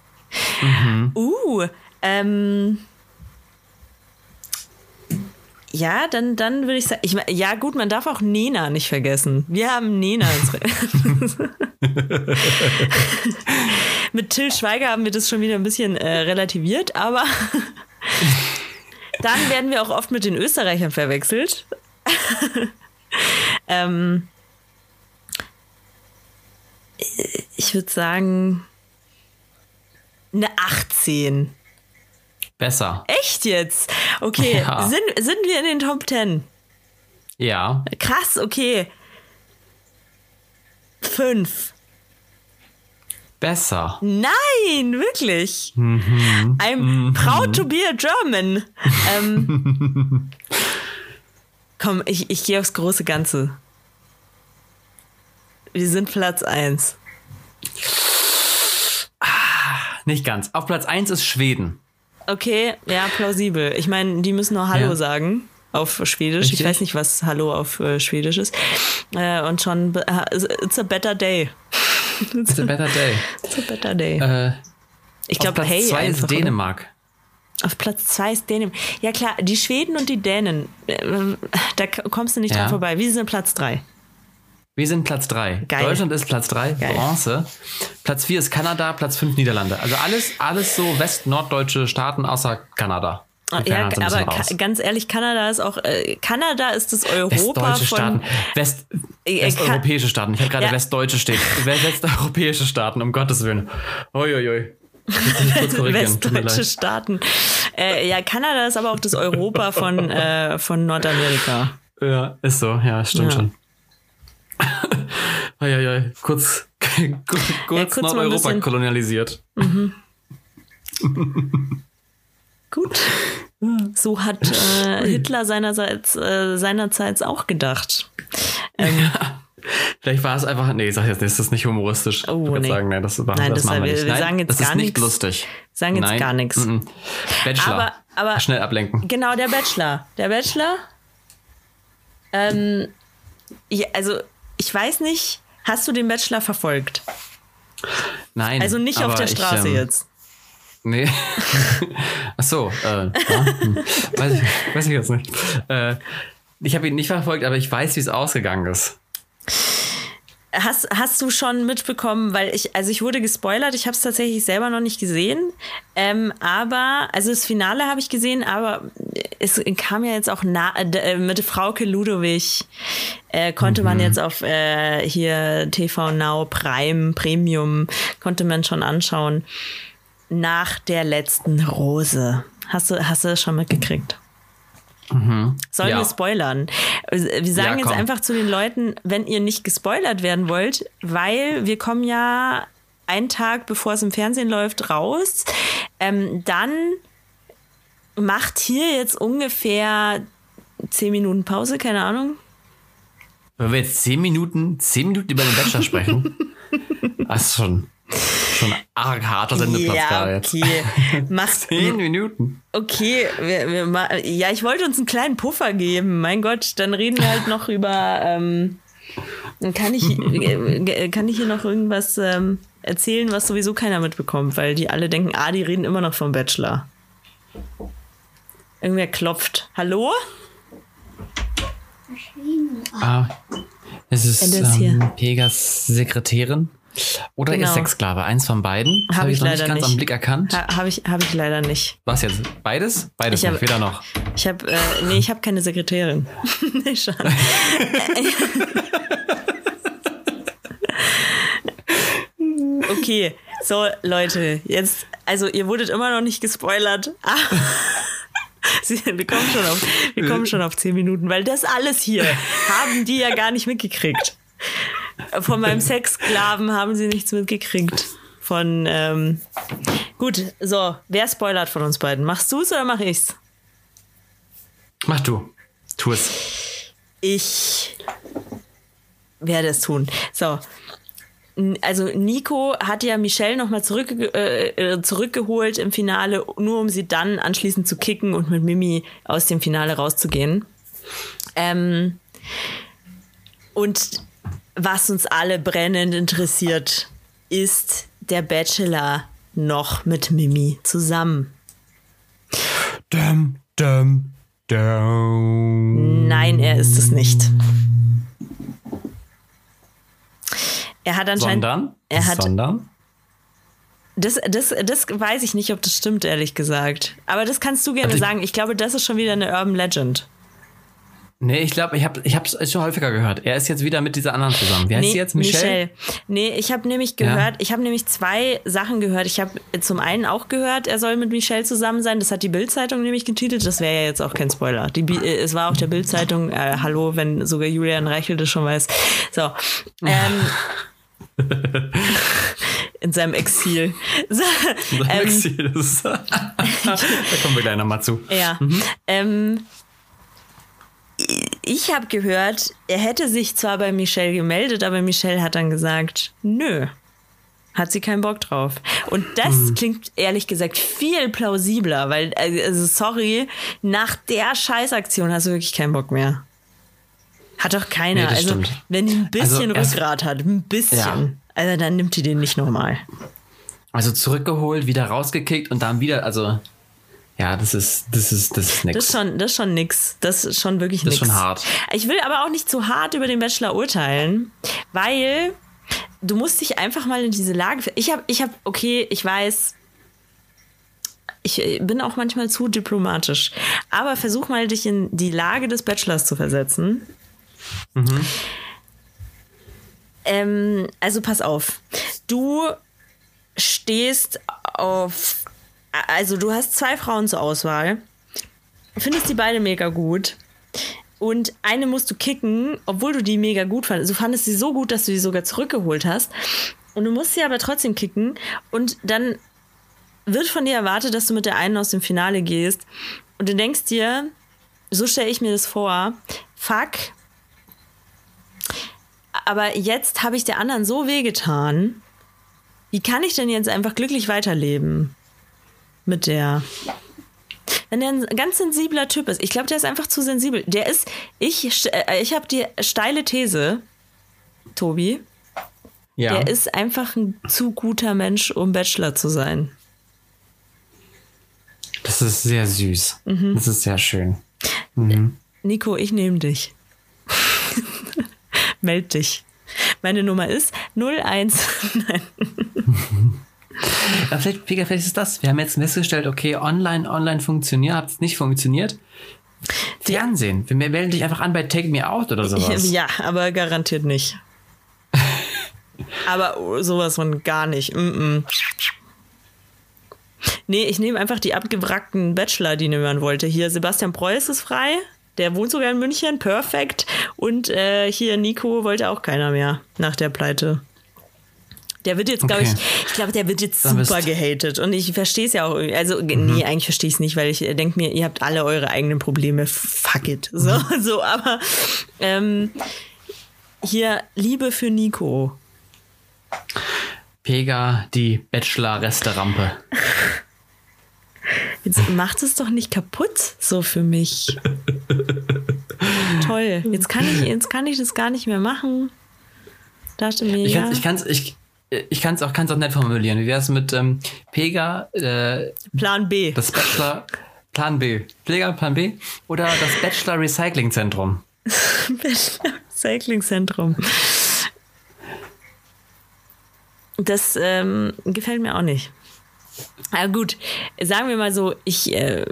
Mhm. Uh, ähm. Ja, dann, dann würde ich sagen, ich, ja gut, man darf auch Nena nicht vergessen. Wir haben Nena ins Mit Till Schweiger haben wir das schon wieder ein bisschen äh, relativiert, aber dann werden wir auch oft mit den Österreichern verwechselt. ähm, ich würde sagen, eine 18. Besser. Echt jetzt? Okay, ja. sind, sind wir in den Top 10? Ja. Krass, okay. 5. Besser. Nein, wirklich. Mhm. I'm mhm. proud to be a German. ähm, komm, ich, ich gehe aufs große Ganze. Wir sind Platz 1. Nicht ganz. Auf Platz 1 ist Schweden. Okay, ja, plausibel. Ich meine, die müssen nur Hallo ja. sagen auf Schwedisch. Richtig? Ich weiß nicht, was Hallo auf äh, Schwedisch ist. Äh, und schon, it's a better day. it's a better day. It's a better day. Äh, ich glaube, hey. Platz 2 ist Dänemark. Oder? Auf Platz 2 ist Dänemark. Ja, klar, die Schweden und die Dänen, äh, da kommst du nicht ja. dran vorbei. Wie sind Platz 3? Wir sind Platz 3. Deutschland ist Platz 3, Bronze. Platz 4 ist Kanada, Platz 5 Niederlande. Also alles, alles so west-norddeutsche Staaten außer Kanada. Ja, aber ganz ehrlich, Kanada ist auch, äh, Kanada ist das Europa Westdeutsche von... Staaten, West, äh, westeuropäische Staaten. Ich habe gerade ja. westdeutsche steht. Westeuropäische Staaten, um Gottes Willen. Uiuiui. Westdeutsche Staaten. Äh, ja, Kanada ist aber auch das Europa von, äh, von Nordamerika. Ja, ist so. Ja, stimmt ja. schon. Eieiei, kurz, kurz, kurz ja, Nordeuropa kolonialisiert. Mhm. Gut. So hat äh, Hitler seinerseits, äh, seinerzeit auch gedacht. Ähm. Vielleicht war es einfach, nee, ich sag jetzt nicht, das ist nicht humoristisch. Oh, ich nee. sagen, nee, das, war, Nein, das, das machen wir, nicht. Wir sagen jetzt das gar ist nicht lustig. sagen jetzt Nein. gar nichts. Mm -mm. Bachelor. Aber, aber, Schnell ablenken. Genau, der Bachelor. Der Bachelor. Ähm, ja, also ich weiß nicht, hast du den Bachelor verfolgt? Nein. Also nicht auf der Straße ich, ähm, jetzt. Nee. Ach so, äh, ja, hm. weiß, ich, weiß ich jetzt nicht. Äh, ich habe ihn nicht verfolgt, aber ich weiß, wie es ausgegangen ist. Hast, hast du schon mitbekommen, weil ich, also ich wurde gespoilert, ich habe es tatsächlich selber noch nicht gesehen. Ähm, aber, also das Finale habe ich gesehen, aber es kam ja jetzt auch na, äh, mit Frauke Ludowig, äh, konnte mhm. man jetzt auf äh, hier TV Now Prime Premium, konnte man schon anschauen. Nach der letzten Rose. Hast du, hast du das schon mitgekriegt? Mhm. Sollen ja. wir spoilern? Wir sagen ja, jetzt einfach zu den Leuten, wenn ihr nicht gespoilert werden wollt, weil wir kommen ja einen Tag bevor es im Fernsehen läuft raus, ähm, dann macht hier jetzt ungefähr zehn Minuten Pause, keine Ahnung. Wenn wir jetzt zehn Minuten, zehn Minuten über den Bachelor sprechen, das ist schon Schon arg harter Sendeplatz ja, gerade jetzt. Okay. Zehn Minuten. Okay, wir, wir, ja, ich wollte uns einen kleinen Puffer geben. Mein Gott, dann reden wir halt noch über. Ähm, kann, ich, äh, kann ich hier noch irgendwas ähm, erzählen, was sowieso keiner mitbekommt, weil die alle denken, ah, die reden immer noch vom Bachelor. Irgendwer klopft. Hallo? Ah, es ist ähm, Pegas Sekretärin. Oder genau. ihr Sexsklave, eins von beiden. Habe hab ich, ich leider nicht ganz nicht. am Blick erkannt. Ha, habe ich, hab ich leider nicht. Was jetzt? Beides? Beides ich hab, weder noch. Ich habe, äh, nee, ich habe keine Sekretärin. nee, schon. okay, so Leute, jetzt, also ihr wurdet immer noch nicht gespoilert. wir kommen schon auf, wir kommen schon auf zehn Minuten, weil das alles hier haben die ja gar nicht mitgekriegt. Von meinem Sexsklaven haben sie nichts mitgekriegt. Von, ähm, gut, so, wer spoilert von uns beiden? Machst du es oder mach ich's? Mach du. Tu es. Ich werde es tun. So. also Nico hat ja Michelle nochmal zurück, äh, äh, zurückgeholt im Finale, nur um sie dann anschließend zu kicken und mit Mimi aus dem Finale rauszugehen. Ähm, und was uns alle brennend interessiert, ist der Bachelor noch mit Mimi zusammen. Dum, dum, dum. Nein, er ist es nicht. Er hat anscheinend. Sondern? Er hat, Sondern? Das, das, das weiß ich nicht, ob das stimmt, ehrlich gesagt. Aber das kannst du gerne Also ich- sagen. Ich glaube, das ist schon wieder eine Urban Legend. Nee, ich glaube, ich habe ich hab's schon häufiger gehört. Er ist jetzt wieder mit dieser anderen zusammen. Wie heißt sie jetzt? Michelle? Nee, ich habe nämlich Ja. gehört, ich habe nämlich zwei Sachen gehört. Ich habe zum einen auch gehört, er soll mit Michelle zusammen sein. Das hat die Bild-Zeitung nämlich getitelt. Das wäre ja jetzt auch kein Spoiler. Die, äh, es war auf der Bild-Zeitung, äh, hallo, wenn sogar Julian Reichel das schon weiß. So. Ähm, in seinem Exil. So, ähm, Das ist- da kommen wir gleich nochmal zu. Ja. Ähm, ich habe gehört, er hätte sich zwar bei Michelle gemeldet, aber Michelle hat dann gesagt, nö. Hat sie keinen Bock drauf. Und das Hm. klingt ehrlich gesagt viel plausibler, weil, also sorry, nach der Scheißaktion hast du wirklich keinen Bock mehr. Hat doch keiner. Nee, also, stimmt. wenn die ein bisschen Also, Rückgrat hat, ein bisschen, Ja. also dann nimmt die den nicht nochmal. Also zurückgeholt, wieder rausgekickt und dann wieder, also ja, das ist, das ist, das ist nix. Das ist schon, das ist schon nix. Das ist schon wirklich Das nix. ist schon hart. Ich will aber auch nicht zu hart über den Bachelor urteilen, weil du musst dich einfach mal in diese Lage. Ich habe, ich habe, okay, ich weiß, ich äh, bin auch manchmal zu diplomatisch, aber versuch mal dich in die Lage des Bachelors zu versetzen. Ähm, also pass auf, du stehst auf, also du hast zwei Frauen zur Auswahl, findest die beide mega gut. Und eine musst du kicken, obwohl du die mega gut fandest. Du fandest sie so gut, dass du sie sogar zurückgeholt hast. Und du musst sie aber trotzdem kicken. Und dann wird von dir erwartet, dass du mit der einen aus dem Finale gehst. Und du denkst dir, so stelle ich mir das vor, fuck. Aber jetzt habe ich der anderen so wehgetan. Wie kann ich denn jetzt einfach glücklich weiterleben? Mit der. Wenn der ein ganz sensibler Typ ist. Ich glaube, der ist einfach zu sensibel. Der ist. Ich, äh, ich habe die steile These, Tobi. ja. Der ist einfach ein zu guter Mensch, um Bachelor zu sein. das ist sehr süß. Mhm. Das ist sehr schön. Nico, ich nehme dich. Meld dich. Meine Nummer ist 01. Nein. Ja, vielleicht, Pega, vielleicht ist das. Wir haben jetzt festgestellt, okay, online, online funktioniert, hat es nicht funktioniert. Fernsehen. Wir melden dich einfach an bei Take Me Out oder sowas. Ja, aber garantiert nicht. aber sowas von gar nicht. Mm -mm. Nee, ich nehme einfach die abgewrackten Bachelor, die man wollte. Hier Sebastian Preuß ist frei. Der wohnt sogar in München. Perfekt. Und äh, hier Nico wollte auch keiner mehr nach der Pleite. Der wird jetzt, glaube Okay. ich, ich glaube, der wird jetzt Dann super gehatet. Und ich verstehe es ja auch. Also, nee, eigentlich verstehe ich es nicht, weil ich denke mir, ihr habt alle eure eigenen Probleme. Fuck it. So, so aber ähm, hier Liebe für Nico. Pega, die Bachelor-Reste-Rampe. Jetzt macht es doch nicht kaputt, so für mich. Toll. Jetzt kann ich, jetzt kann ich das gar nicht mehr machen. Dachte mir, Ich ja. kann es ich kann's, ich, ich kann's auch, kann's auch nett formulieren. Wie wäre es mit ähm, Pega, äh, Plan B. das Bachelor Plan B? Pega Plan B? Oder das Bachelor Recycling Zentrum? Cycling-Zentrum. Das ähm, gefällt mir auch nicht. Aber gut, sagen wir mal so, ich. Äh,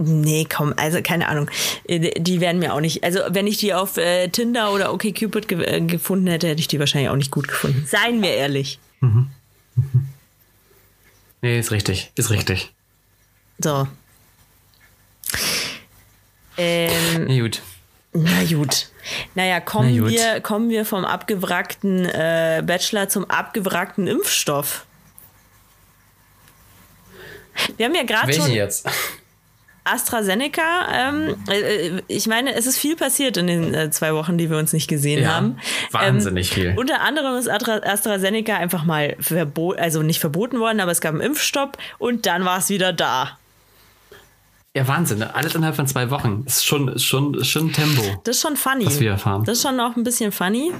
nee, komm, also keine Ahnung. Äh, Die werden mir auch nicht. Also, wenn ich die auf äh, Tinder oder OkCupid ge äh, gefunden hätte, hätte ich die wahrscheinlich auch nicht gut gefunden. Seien wir ehrlich. Nee, ist richtig. Ist richtig. So. Ähm, Ja, gut. Na gut. Naja, kommen, Na gut. Wir, kommen wir vom abgewrackten äh, Bachelor zum abgewrackten Impfstoff. Wir haben ja gerade schon. jetzt? AstraZeneca, ähm, äh, ich meine, es ist viel passiert in den äh, zwei Wochen, die wir uns nicht gesehen Ja, haben. wahnsinnig viel. Unter anderem ist Astra AstraZeneca einfach mal verboten, also nicht verboten worden, aber es gab einen Impfstopp und dann war es wieder da. Ja, Wahnsinn. Alles innerhalb von zwei Wochen. Ist schon, ist schon, ist schon Tempo. Das ist schon funny. Was wir erfahren. Das ist schon auch ein bisschen funny.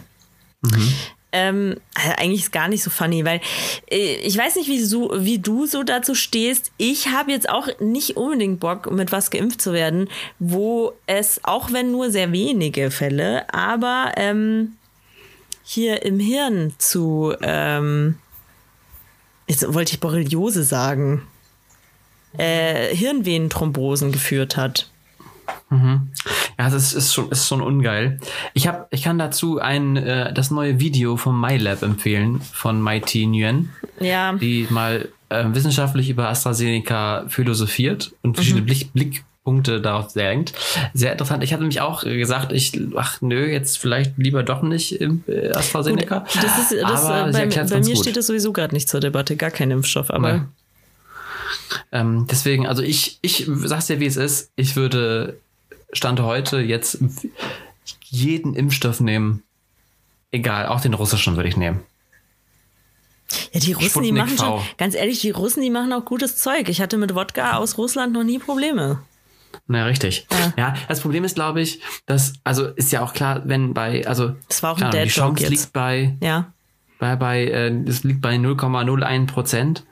Mhm. Ähm, also eigentlich ist gar nicht so funny, weil äh, ich weiß nicht, wie, so, wie du so dazu stehst. Ich habe jetzt auch nicht unbedingt Bock, mit was geimpft zu werden, wo es, auch wenn nur sehr wenige Fälle, aber ähm, hier im Hirn zu, ähm, jetzt wollte ich Borreliose sagen, äh, Hirnvenenthrombosen geführt hat. Ja, das ist schon, ist schon ungeil. Ich hab, ich kann dazu ein, äh, das neue Video vom MyLab empfehlen, von Mighty Nguyen, Ja. die mal äh, wissenschaftlich über AstraZeneca philosophiert und verschiedene Blick, Blickpunkte darauf senkt. Sehr interessant. Ich hatte mich auch äh, gesagt, ich, ach nö, jetzt vielleicht lieber doch nicht äh, AstraZeneca. Das ist, das, aber äh, bei, bei mir gut. steht das sowieso gerade nicht zur Debatte, gar kein Impfstoff, aber Nee. Ähm, deswegen, also ich, ich sag's dir, wie es ist. Ich würde Stand heute jetzt jeden Impfstoff nehmen. Egal, auch den russischen würde ich nehmen. ja, die Russen, die Sputnik machen V. schon, ganz ehrlich, die Russen, die machen auch gutes Zeug. Ich hatte mit Wodka aus Russland noch nie Probleme. Na, richtig. Ja. das Problem ist, glaube ich, dass, also ist ja auch klar, wenn bei, also Das war auch ein keine Ahnung, die Chance liegt bei, Ja. bei, bei, äh, es liegt bei 0,01 Prozent.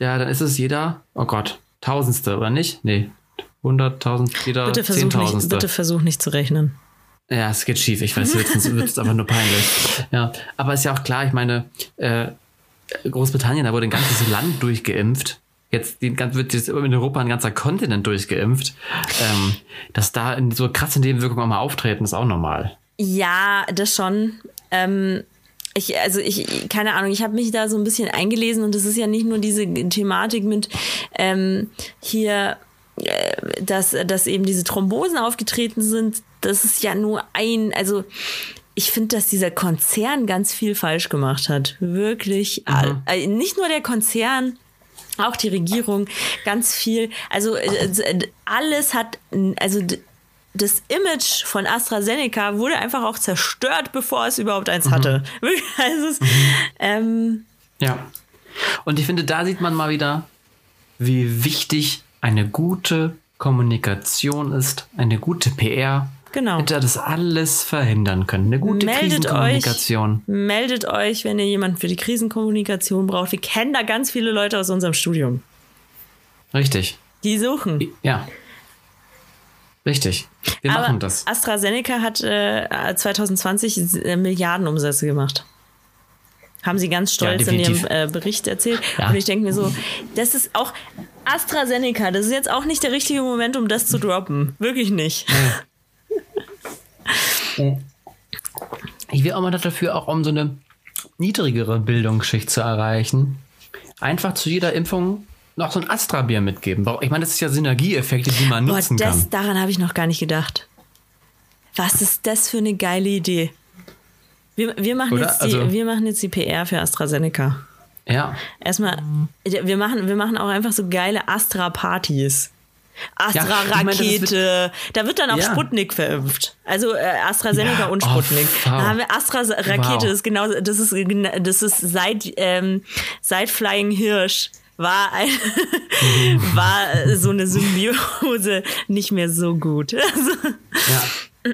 Ja, dann ist es jeder, oh Gott, Tausendste, oder nicht? Nee. 100.000, jeder Bitte versuch, nicht, bitte versuch nicht zu rechnen. Ja, es geht schief. Ich weiß, jetzt wird es einfach nur peinlich. Ja, aber ist ja auch klar, ich meine, äh, Großbritannien, da wurde ein ganzes Land durchgeimpft. Jetzt wird jetzt in Europa ein ganzer Kontinent durchgeimpft. Ähm, dass da in so krasse Nebenwirkungen auch mal auftreten, ist auch normal. Ja, das schon. Ähm, ich, also ich, keine Ahnung, ich habe mich da so ein bisschen eingelesen und es ist ja nicht nur diese Thematik mit ähm, hier, äh, dass, dass eben diese Thrombosen aufgetreten sind. Das ist ja nur ein, also ich finde, dass dieser Konzern ganz viel falsch gemacht hat. Wirklich. all- Äh, nicht nur der Konzern, auch die Regierung, ganz viel. Also äh, äh, alles hat, also das Image von AstraZeneca wurde einfach auch zerstört, bevor es überhaupt eins hatte. Wirklich, Also es, ähm, Ja. Und ich finde, da sieht man mal wieder, wie wichtig eine gute Kommunikation ist, eine gute PR. Genau. Hätte das alles verhindern können. Eine gute meldet euch, Krisenkommunikation. meldet euch, wenn ihr jemanden für die Krisenkommunikation braucht. Wir kennen da ganz viele Leute aus unserem Studium. Richtig. Die suchen. Ja. Richtig. Wir Aber machen das. AstraZeneca hat äh, 2020 äh, Milliardenumsätze gemacht. Haben sie ganz stolz in ihrem äh, Bericht erzählt. Ja. Und ich denke mir so, das ist auch AstraZeneca, das ist jetzt auch nicht der richtige Moment, um das zu droppen. Wirklich nicht. Ich will auch mal dafür, auch um so eine niedrigere Bildungsschicht zu erreichen, einfach zu jeder Impfung noch so ein Astra-Bier mitgeben. Ich meine, das ist ja Synergieeffekte, die man Boah, nutzen das, kann. daran habe ich noch gar nicht gedacht. Was ist das für eine geile Idee? Wir, wir, machen, Oder? jetzt die, Also- wir machen jetzt die PR für AstraZeneca. Ja. Erstmal, wir machen, wir machen auch einfach so geile Astra-Partys. Astra-Rakete. da wird dann auch Ja. Sputnik verimpft. Also äh, AstraZeneca Ja, und oh, Sputnik. wow. da haben wir Astra-Rakete, Wow. das ist genau, das ist, das ist seit, ähm, seit Flying Hirsch war, ein, war äh, so eine Symbiose nicht mehr so gut. Also, Ja.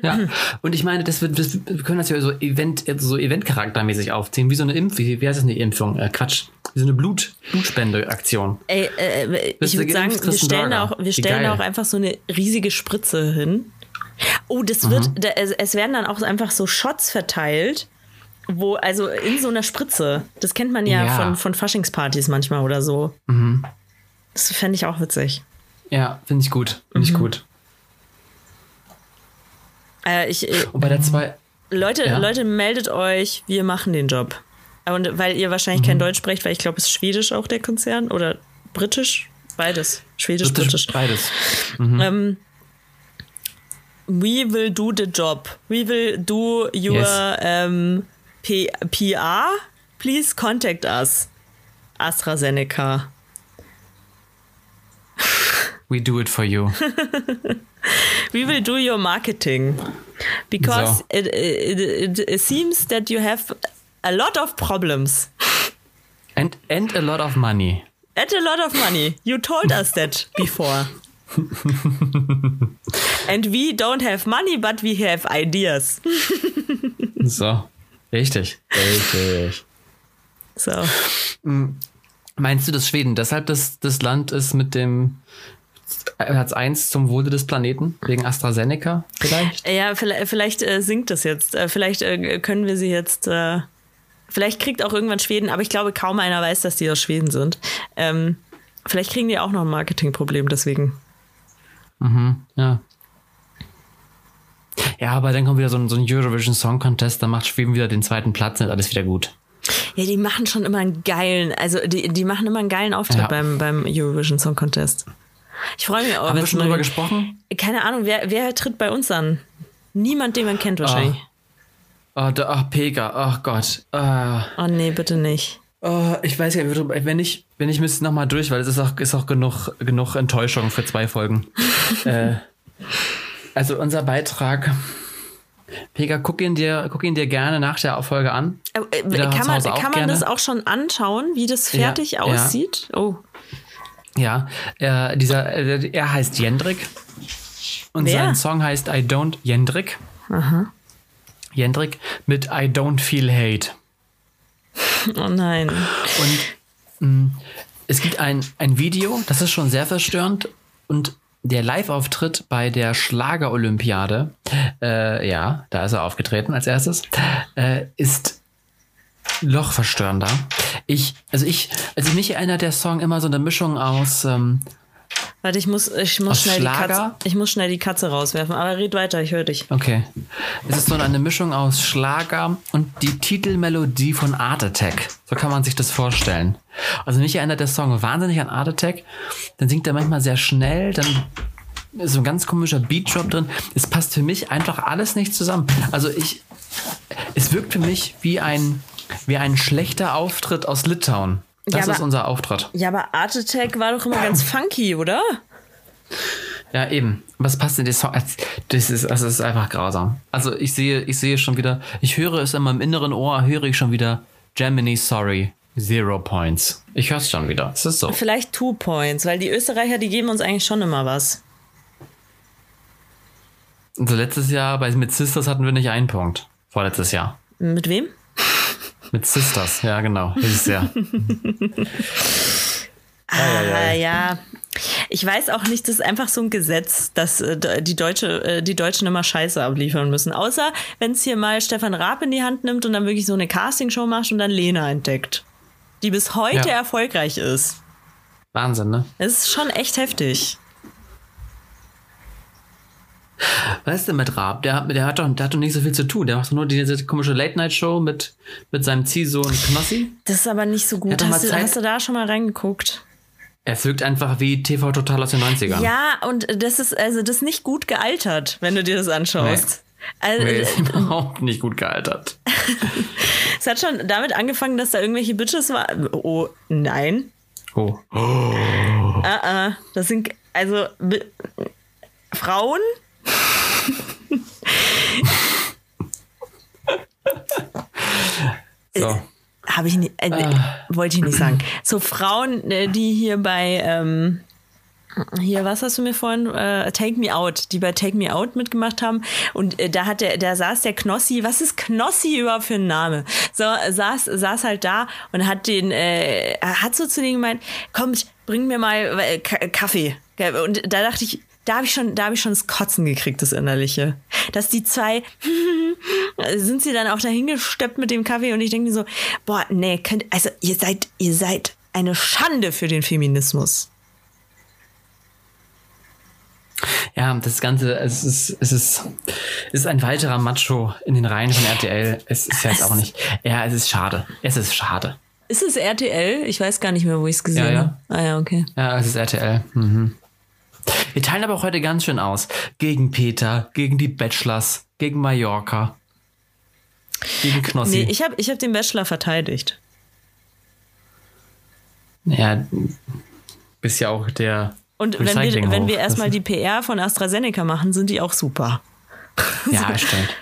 Ja, und ich meine, das wird, das, wir können das ja so Event, so Eventcharaktermäßig aufziehen, wie so eine Impf, wie, wie heißt das eine Impfung? Äh, Quatsch, wie so eine Blut, Blutspendeaktion. Ey, äh, Bist ich würde sagen, wir stellen, da Burger. auch, wir stellen da geil. auch einfach so eine riesige Spritze hin. Oh, das wird, da, es, es werden dann auch einfach so Shots verteilt, wo, also in so einer Spritze. Das kennt man ja, Ja. Von, von Faschingspartys manchmal oder so. Das fände ich auch witzig. Ja, finde ich gut, finde ich gut. Äh, ich, äh, Und bei der zwei, Leute, Ja. Leute, meldet euch, wir machen den Job. Und weil ihr wahrscheinlich Mhm. kein Deutsch sprecht, weil ich glaube, es ist Schwedisch auch der Konzern oder Britisch. Beides. Schwedisch, Britisch. beides. Ähm, we will do the job. We will do your Yes. ähm, P PR. Please contact us. AstraZeneca. We do it for you. We will do your marketing. Because so. it, it, it, seems that you have a lot of problems. And, and a lot of money. And a lot of money. You told us that before. and we don't have money, but we have ideas. so, richtig, richtig. So. Mm, meinst du, dass Schweden deshalb das, das Land ist mit dem Platz 1 zum Wohle des Planeten? Wegen AstraZeneca vielleicht? Ja, vielleicht, vielleicht äh, sinkt das jetzt. Äh, vielleicht äh, können wir sie jetzt. Vielleicht kriegt auch irgendwann Schweden, aber ich glaube, kaum einer weiß, dass die aus Schweden sind. Ähm, vielleicht kriegen die auch noch ein Marketingproblem deswegen. Mhm, ja. Ja, aber dann kommt wieder so ein, so ein Eurovision Song Contest, dann macht Schweden wieder den zweiten Platz und alles wieder gut. Ja, die machen schon immer einen geilen, also die, die machen immer einen geilen Auftritt ja. beim, beim Eurovision Song Contest. Ich freue mich auch. Haben wir schon drüber gesprochen? Keine Ahnung, wer, wer tritt bei uns an? Niemand, den man kennt wahrscheinlich. Oh, oh, da, oh Pega, oh Gott. Oh. oh nee, bitte nicht. Oh, ich weiß ja, wenn ich, wenn ich müsste nochmal durch, weil es ist auch, ist auch genug, genug Enttäuschung für zwei Folgen. äh, also unser Beitrag. Pega, guck ihn dir, guck ihn dir gerne nach der Folge an. Äh, äh kann man, kann man das auch schon anschauen, wie das fertig ja, aussieht? Ja. Oh. Ja, äh, dieser, äh, er heißt Jendrik. Und Wer? sein Song heißt I Don't Jendrik. Aha. Jendrik mit I Don't Feel Hate. Oh nein. Und mh, mm, es gibt ein, ein Video, das ist schon sehr verstörend. Und der Live-Auftritt bei der Schlager-Olympiade, äh, ja, da ist er aufgetreten als erstes, äh, ist lochverstörender. Ich, also ich, also mich erinnert der Song immer so eine Mischung aus. Ähm, Warte, ich muss, ich muss schnell die Katze, ich muss schnell die Katze rauswerfen. Aber red weiter, ich höre dich. Okay. Es ist so eine Mischung aus Schlager und die Titelmelodie von Art Attack. So kann man sich das vorstellen. Also mich erinnert der Song wahnsinnig an Art Attack. Dann singt er manchmal sehr schnell, dann ist so ein ganz komischer Beatdrop drin. Es passt für mich einfach alles nicht zusammen. Also ich, es wirkt für mich wie ein, wie ein schlechter Auftritt aus Litauen. Das ja, aber, ist unser Auftritt. Ja, aber Art Attack war doch immer ganz funky, oder? Ja, eben. Was passt in die Song? Das ist, das ist einfach grausam. Also ich sehe, ich sehe schon wieder, ich höre es in meinem inneren Ohr, höre ich schon wieder Gemini Sorry. Zero Points. Ich höre es schon wieder. Es ist so. Vielleicht Two Points, weil die Österreicher, die geben uns eigentlich schon immer was. Also letztes Jahr bei, mit Sisters hatten wir nicht einen Punkt. Vorletztes Jahr. Mit wem? Mit Sisters, ja, genau. Ist ja. ah, ja. Ich weiß auch nicht, das ist einfach so ein Gesetz, dass äh, die, Deutsche, äh, die Deutschen immer Scheiße abliefern müssen. Außer wenn es hier mal Stefan Raab in die Hand nimmt und dann wirklich so eine Castingshow macht und dann Lena entdeckt. Die bis heute ja. erfolgreich ist. Wahnsinn, ne? Es ist schon echt heftig. Was ist denn mit Raab? Der, der, hat doch, der hat doch nicht so viel zu tun. Der macht doch nur diese komische Late-Night-Show mit, mit seinem Ziehsohn Knossi. Das ist aber nicht so gut. Hast du, hast du da schon mal reingeguckt? Er wirkt einfach wie TV Total aus den 90ern. Ja, und das ist also das ist nicht gut gealtert, wenn du dir das anschaust. Nee. Also, nee, ist überhaupt nicht gut gealtert. es hat schon damit angefangen, dass da irgendwelche Bitches waren. Oh, nein. Oh. oh. Uh -uh. Das sind also Frauen, so. Äh, Habe ich nicht, äh, ah. wollte ich nicht sagen. So Frauen, äh, die hier bei, ähm, hier, was hast du mir vorhin, äh, Take Me Out, die bei Take Me Out mitgemacht haben. Und äh, da hat der, da saß der Knossi, was ist Knossi überhaupt für ein Name? So, saß, saß halt da und hat den, äh, hat so zu denen gemeint, komm, bring mir mal äh, Kaffee. Und da dachte ich, da habe ich schon, da habe ich schon das Kotzen gekriegt, das Innerliche. Dass die zwei, sind sie dann auch dahingesteppt mit dem Kaffee und ich denke mir so, boah, nee, könnt, also ihr seid, ihr seid eine Schande für den Feminismus. Ja, das Ganze, es ist, es ist, es ist ein weiterer Macho in den Reihen von RTL. Es ist jetzt auch nicht. Ja, es ist schade. Es ist schade. Ist es RTL? Ich weiß gar nicht mehr, wo ich es gesehen habe. Ja, ja. Ah ja, okay. Ja, es ist RTL. Mhm. Wir teilen aber auch heute ganz schön aus. Gegen Peter, gegen die Bachelors, gegen Mallorca. Gegen Knossi. Nee, ich habe ich hab den Bachelor verteidigt. Ja, bist ja auch der Und wenn wir, wenn wir erstmal die PR von AstraZeneca machen, sind die auch super. Ja, stimmt.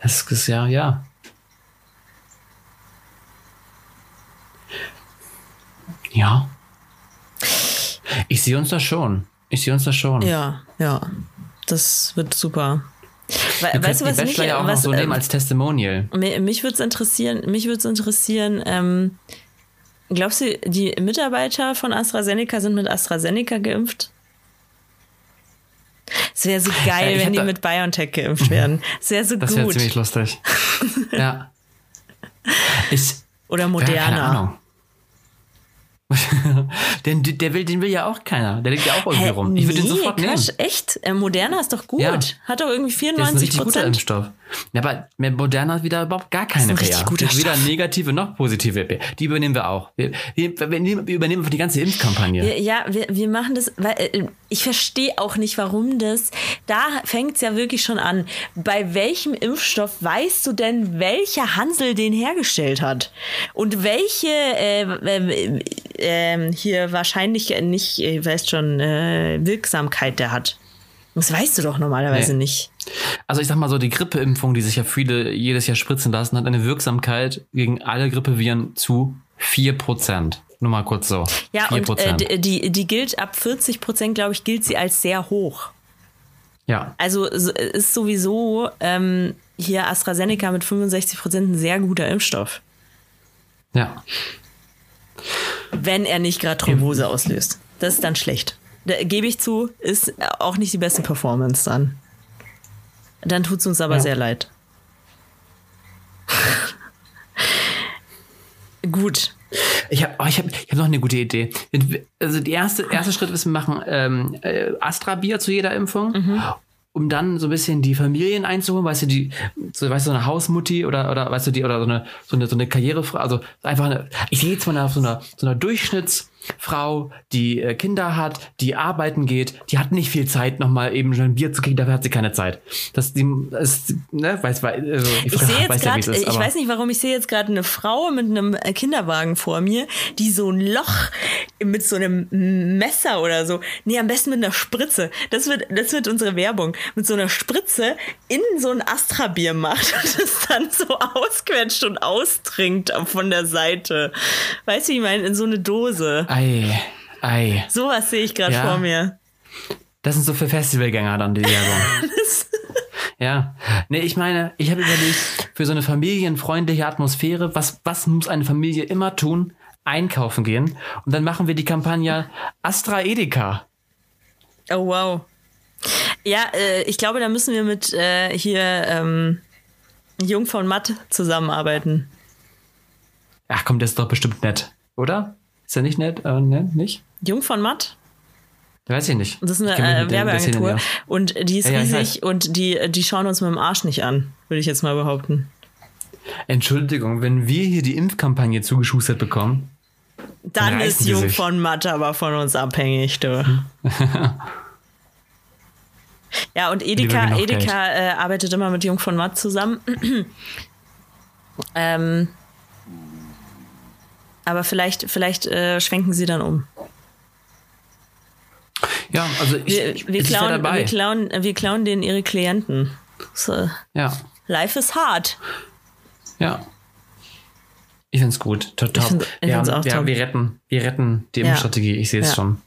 Das ist ja, ja. Ja. Ich sehe uns da schon. Ich sehe uns da schon. Ja, ja. Das wird super. We weißt du, was die Bachelor mich, ja auch was, noch so nehmen ähm, als Testimonial. Mich würde es interessieren, mich würde es interessieren, ähm, glaubst du, die Mitarbeiter von AstraZeneca sind mit AstraZeneca geimpft? Es wäre so geil, ja, wenn die mit BioNTech geimpft werden. Es wäre so das gut. Das wäre ziemlich lustig. ja. Ich, Oder Moderna. Ja, keine Ahnung. den, der will, den will ja auch keiner. Der liegt ja auch irgendwie Hä, rum. Ich würde nee, den sofort Quatsch, nehmen. Echt? Äh, Moderna ist doch gut. Ja. Hat doch irgendwie 94 das ist ein guter Impfstoff. Ja, aber Moderna hat wieder überhaupt gar keine PR. Weder negative noch positive PR. Die übernehmen wir auch. Wir, wir, wir übernehmen die ganze Impfkampagne. Ja, wir, wir machen das, weil äh, ich verstehe auch nicht, warum das. Da fängt es ja wirklich schon an. Bei welchem Impfstoff weißt du denn, welcher Hansel den hergestellt hat? Und welche äh, äh, äh, hier wahrscheinlich nicht, ich weiß schon, äh, Wirksamkeit der hat? Das weißt du doch normalerweise nee. nicht. Also ich sag mal so, die Grippeimpfung, die sich ja viele jedes Jahr spritzen lassen, hat eine Wirksamkeit gegen alle Grippeviren zu 4%. Nur mal kurz so. Ja, 4%. und äh, die, die gilt ab 40 Prozent, glaube ich, gilt sie als sehr hoch. Ja. Also ist sowieso ähm, hier AstraZeneca mit 65 Prozent ein sehr guter Impfstoff. Ja. Wenn er nicht gerade Thrombose auslöst. Das ist dann schlecht. Da, Gebe ich zu, ist auch nicht die beste Performance dann. Dann tut es uns aber ja. sehr leid. Gut. Ich habe oh, ich hab, ich hab noch eine gute Idee. Also der erste, erste Schritt ist, wir machen ähm, äh, Astra-Bier zu jeder Impfung. Mhm um dann so ein bisschen die Familien einzuholen, weißt du, die, so, weißt du, so eine Hausmutti oder, oder, weißt du, die, oder so eine, so eine, so eine Karrierefrau, also einfach eine, ich sehe jetzt mal nach so einer, so einer Durchschnitts, Frau, die äh, Kinder hat, die arbeiten geht, die hat nicht viel Zeit, nochmal eben schon ein Bier zu kriegen, dafür hat sie keine Zeit. Das die, ist, ne, weiß, also, ich, ich sehe jetzt gerade, ja, ich weiß nicht warum, ich sehe jetzt gerade eine Frau mit einem äh, Kinderwagen vor mir, die so ein Loch mit so einem Messer oder so, nee, am besten mit einer Spritze, das wird, das wird unsere Werbung, mit so einer Spritze in so ein Astra-Bier macht und es dann so ausquetscht und austrinkt von der Seite. Weißt du, ich meine, in so eine Dose. Ei, ei. Sowas sehe ich gerade ja. vor mir. Das sind so für Festivalgänger dann die Werbung. ja. Nee, ich meine, ich habe überlegt, für so eine familienfreundliche Atmosphäre, was, was muss eine Familie immer tun? Einkaufen gehen. Und dann machen wir die Kampagne Astra Edeka. Oh, wow. Ja, äh, ich glaube, da müssen wir mit äh, hier ähm, Jung von Matt zusammenarbeiten. Ach komm, das ist doch bestimmt nett, oder? Ist er nicht nett? Äh, ne? Nicht? Jung von Matt? Weiß ich nicht. Das ist eine äh, Werbeagentur ja. und die ist ja, riesig ja, und die, die schauen uns mit dem Arsch nicht an, würde ich jetzt mal behaupten. Entschuldigung, wenn wir hier die Impfkampagne zugeschustert bekommen. Dann, dann ist Jung sich. von Matt aber von uns abhängig, du. ja, und Edeka, Edeka äh, arbeitet immer mit Jung von Matt zusammen. ähm, aber vielleicht, vielleicht äh, schwenken sie dann um. Ja, also ich, wir, wir, klauen, dabei. wir, klauen, wir klauen denen ihre Klienten. So. Ja. Life is hard. Ja. Ich finde es gut. Top. Ich find, ich ja, auch ja, top. Wir retten, wir retten die Impfstrategie. Ich sehe es ja. schon.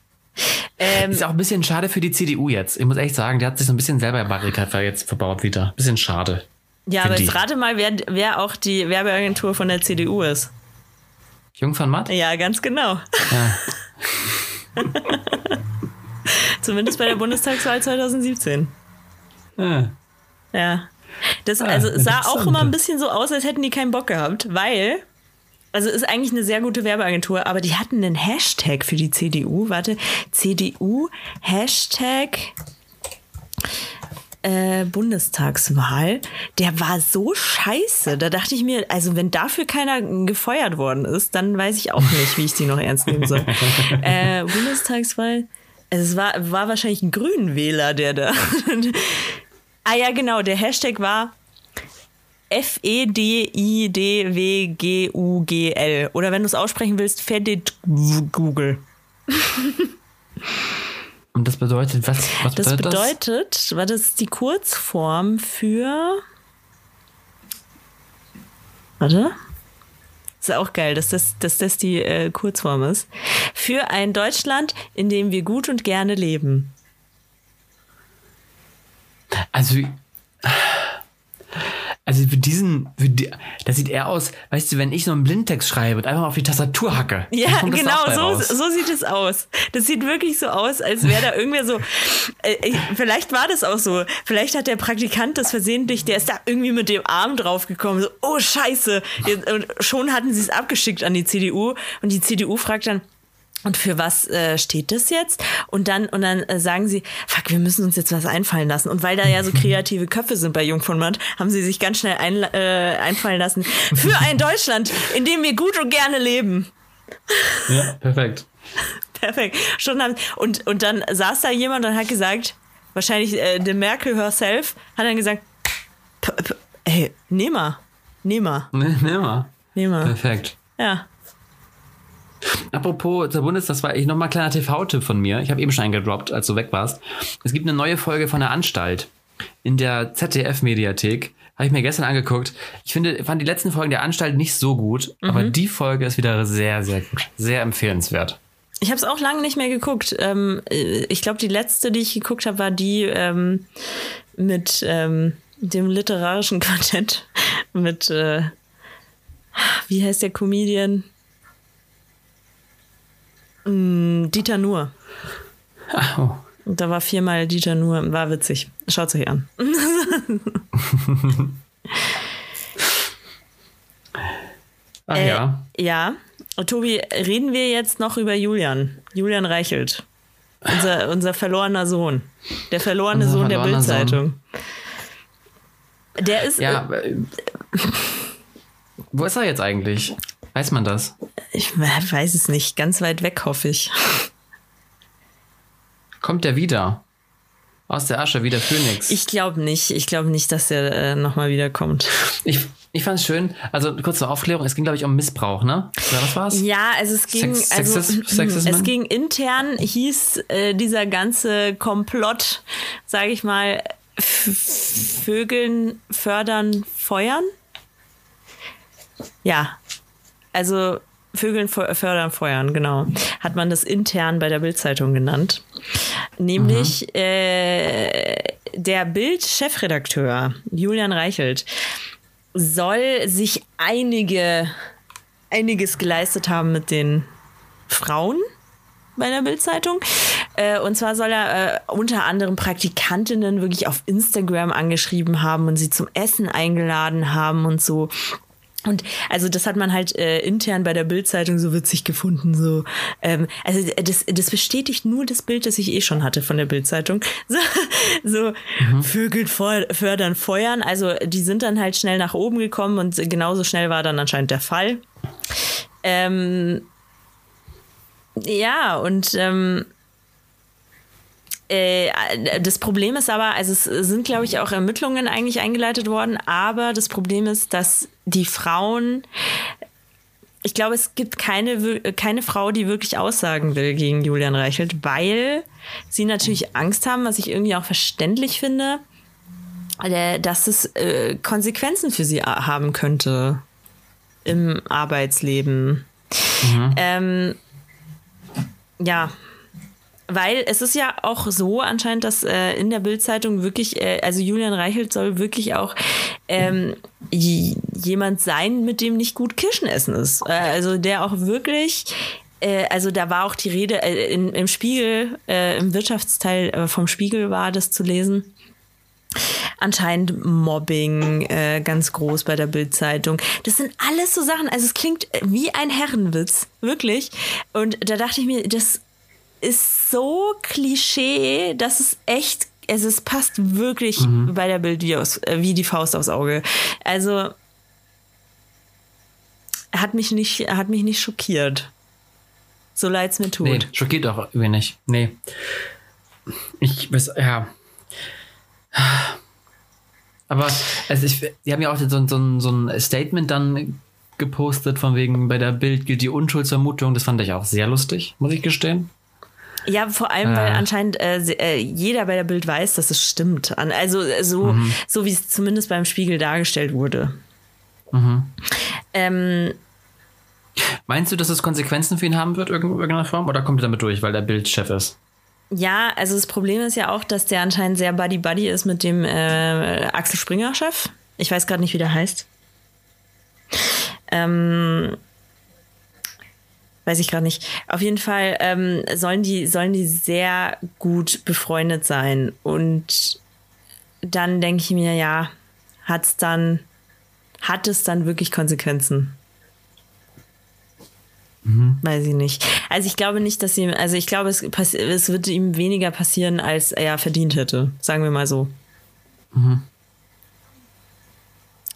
Ähm, ist auch ein bisschen schade für die CDU jetzt. Ich muss echt sagen, der hat sich so ein bisschen selber Barrikad jetzt verbaut wieder. Bisschen schade. Ja, aber jetzt rate mal, wer, wer auch die Werbeagentur von der CDU ist. Jung von Matt? Ja, ganz genau. Ja. Zumindest bei der Bundestagswahl 2017. Ja. Ja. Das ah, also sah auch immer ein bisschen so aus, als hätten die keinen Bock gehabt, weil also ist eigentlich eine sehr gute Werbeagentur, aber die hatten einen Hashtag für die CDU. Warte, CDU Hashtag äh, Bundestagswahl, der war so scheiße. Da dachte ich mir, also wenn dafür keiner gefeuert worden ist, dann weiß ich auch nicht, wie ich die noch ernst nehmen soll. äh, Bundestagswahl, also es war, war wahrscheinlich ein Grünenwähler, der da. ah ja, genau, der Hashtag war F-E-D-I-D-W-G-U-G-L. Oder wenn du es aussprechen willst, Fedit Google. Und das bedeutet, was, was Das bedeutet das? bedeutet, war das ist die Kurzform für. Warte. Ist auch geil, dass das, dass das die äh, Kurzform ist. Für ein Deutschland, in dem wir gut und gerne leben. Also, also für diesen, für die, das sieht eher aus, weißt du, wenn ich so einen Blindtext schreibe und einfach mal auf die Tastatur hacke. Ja, genau, so, raus. so sieht es aus. Das sieht wirklich so aus, als wäre da irgendwer so. Äh, äh, vielleicht war das auch so. Vielleicht hat der Praktikant das versehentlich, der ist da irgendwie mit dem Arm draufgekommen. So, oh Scheiße. Und schon hatten sie es abgeschickt an die CDU und die CDU fragt dann. Und für was äh, steht das jetzt? Und dann, und dann äh, sagen sie, fuck, wir müssen uns jetzt was einfallen lassen. Und weil da ja so kreative Köpfe sind bei Jung von Matt, haben sie sich ganz schnell ein, äh, einfallen lassen. Für ein Deutschland, in dem wir gut und gerne leben. Ja, perfekt. Perfekt. Schon haben, und, und dann saß da jemand und hat gesagt, wahrscheinlich äh, der Merkel herself, hat dann gesagt, "P- p- ey, nehm mal, nehm mal, Nee, nee, mal. nehm mal. Perfekt. Ja. Apropos zur Bundes, das war ich nochmal ein kleiner TV-Tipp von mir. Ich habe eben schon eingedroppt, als du weg warst. Es gibt eine neue Folge von der Anstalt in der ZDF-Mediathek. Habe ich mir gestern angeguckt. Ich finde, fand die letzten Folgen der Anstalt nicht so gut, aber die Folge ist wieder sehr, sehr gut. Sehr empfehlenswert. Ich habe es auch lange nicht mehr geguckt. Ähm, äh, ich glaube, die letzte, die ich geguckt habe, war die ähm, mit ähm, dem literarischen Quartett. Mit, äh, wie heißt der Comedian? Mm, Dieter Nuhr. Oh. Da war viermal Dieter Nuhr. War witzig. Schaut euch an. Ach Äh, ja. Ja. Tobi, reden wir jetzt noch über Julian. Julian Reichelt. Unser, unser verlorener Sohn. Der verlorene Unser Sohn der. Bildzeitung. Der ist. Ja, äh, wo ist er jetzt eigentlich? Weiß man das? Ich weiß es nicht. Ganz weit weg, hoffe ich. Kommt er wieder? Aus der Asche, wie der Phönix. Ich glaube nicht. Ich glaube nicht, dass der äh, nochmal wiederkommt. Ich, ich fand es schön. Also kurz zur Aufklärung, es ging, glaube ich, um Missbrauch, ne? Oder was war's? Ja, also es ging, Sex- also, Sexis- Sexismen? es ging intern, hieß äh, dieser ganze Komplott, sage ich mal, Vögeln fördern, feuern. Ja, also Vögeln fördern, feuern, genau. Hat man das intern bei der Bildzeitung genannt. Nämlich äh, der Bild-Chefredakteur Julian Reichelt soll sich einige, einiges geleistet haben mit den Frauen bei der Bildzeitung. Äh, und zwar soll er äh, unter anderem Praktikantinnen wirklich auf Instagram angeschrieben haben und sie zum Essen eingeladen haben und so. Und also das hat man halt äh, intern bei der Bildzeitung so witzig gefunden. So, ähm, also das, das bestätigt nur das Bild, das ich eh schon hatte von der Bildzeitung. So, so Vögel feu- fördern, feuern. Also die sind dann halt schnell nach oben gekommen und genauso schnell war dann anscheinend der Fall. Ähm, ja, und ähm, äh, das Problem ist aber, also es sind, glaube ich, auch Ermittlungen eigentlich eingeleitet worden, aber das Problem ist, dass die Frauen, ich glaube, es gibt keine, keine Frau, die wirklich aussagen will gegen Julian Reichelt, weil sie natürlich Angst haben, was ich irgendwie auch verständlich finde, äh, dass es äh, Konsequenzen für sie haben könnte im Arbeitsleben. Ähm, ja, weil es ist ja auch so anscheinend, dass äh, in der Bildzeitung wirklich, äh, also Julian Reichelt soll wirklich auch ähm, jemand sein, mit dem nicht gut Kirschen essen ist. Äh, also der auch wirklich, äh, also da war auch die Rede äh, in, im Spiegel, äh, im Wirtschaftsteil äh, vom Spiegel war das zu lesen. Anscheinend Mobbing äh, ganz groß bei der Bildzeitung. Das sind alles so Sachen, also es klingt wie ein Herrenwitz, wirklich. Und da dachte ich mir, das ist so Klischee, dass es echt, also es passt wirklich bei der Bild wie, aus, äh, wie die Faust aufs Auge. Also hat mich nicht, hat mich nicht schockiert. So leid es mir tut. Nee, schockiert auch irgendwie nicht. Nee. Ich weiß, ja. Aber also ich, die haben ja auch so, so, so ein Statement dann gepostet, von wegen bei der Bild gilt die Unschuldsvermutung. Das fand ich auch sehr lustig, muss ich gestehen. Ja, vor allem, weil anscheinend äh, äh, jeder bei der Bild weiß, dass es stimmt. Also äh, so, mhm. so wie es zumindest beim Spiegel dargestellt wurde. Mhm. Ähm, Meinst du, dass es Konsequenzen für ihn haben wird, in irgendeiner Form, oder kommt er damit durch, weil der Bildchef ist? Ja, also das Problem ist ja auch, dass der anscheinend sehr Buddy-Buddy ist mit dem äh, Axel Springer-Chef. Ich weiß gerade nicht, wie der heißt. Ähm, weiß ich gerade nicht. Auf jeden Fall ähm, sollen, die, sollen die sehr gut befreundet sein. Und dann denke ich mir, ja, hat's dann, hat es dann wirklich Konsequenzen? Mhm. Weiß ich nicht. Also ich glaube nicht, dass ihm, also ich glaube, es, es wird ihm weniger passieren, als er verdient hätte. Sagen wir mal so. Mhm.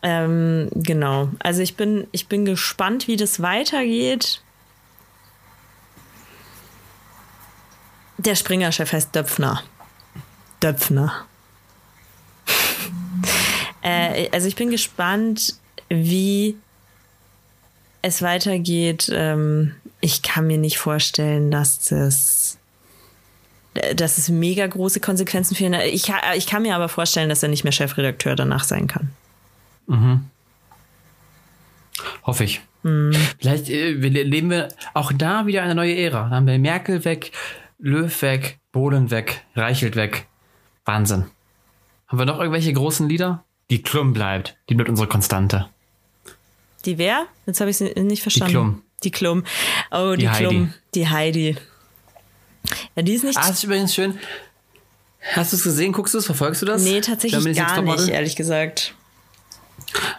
Ähm, genau. Also ich bin, ich bin gespannt, wie das weitergeht. Der Springer-Chef heißt Döpfner. Döpfner. äh, also ich bin gespannt, wie es weitergeht, ähm, ich kann mir nicht vorstellen, dass das dass es mega große Konsequenzen für ihn hat. Ich, ich kann mir aber vorstellen, dass er nicht mehr Chefredakteur danach sein kann. Mhm. Hoffe ich. Mhm. Vielleicht äh, leben wir auch da wieder eine neue Ära. Dann haben wir Merkel weg, Löw weg, Bohlen weg, Reichelt weg. Wahnsinn. Haben wir noch irgendwelche großen Lieder? Die Klum bleibt. Die bleibt unsere Konstante. Die wer? Jetzt habe ich sie nicht verstanden. Die Klum. Die Klum. Oh, die, die Klum. Heidi. Die Heidi. Ja, die ist nicht. Ah, das ist übrigens schön. Hast du es gesehen? Guckst du es? Verfolgst du das? Nee, tatsächlich gar nicht, ehrlich gesagt.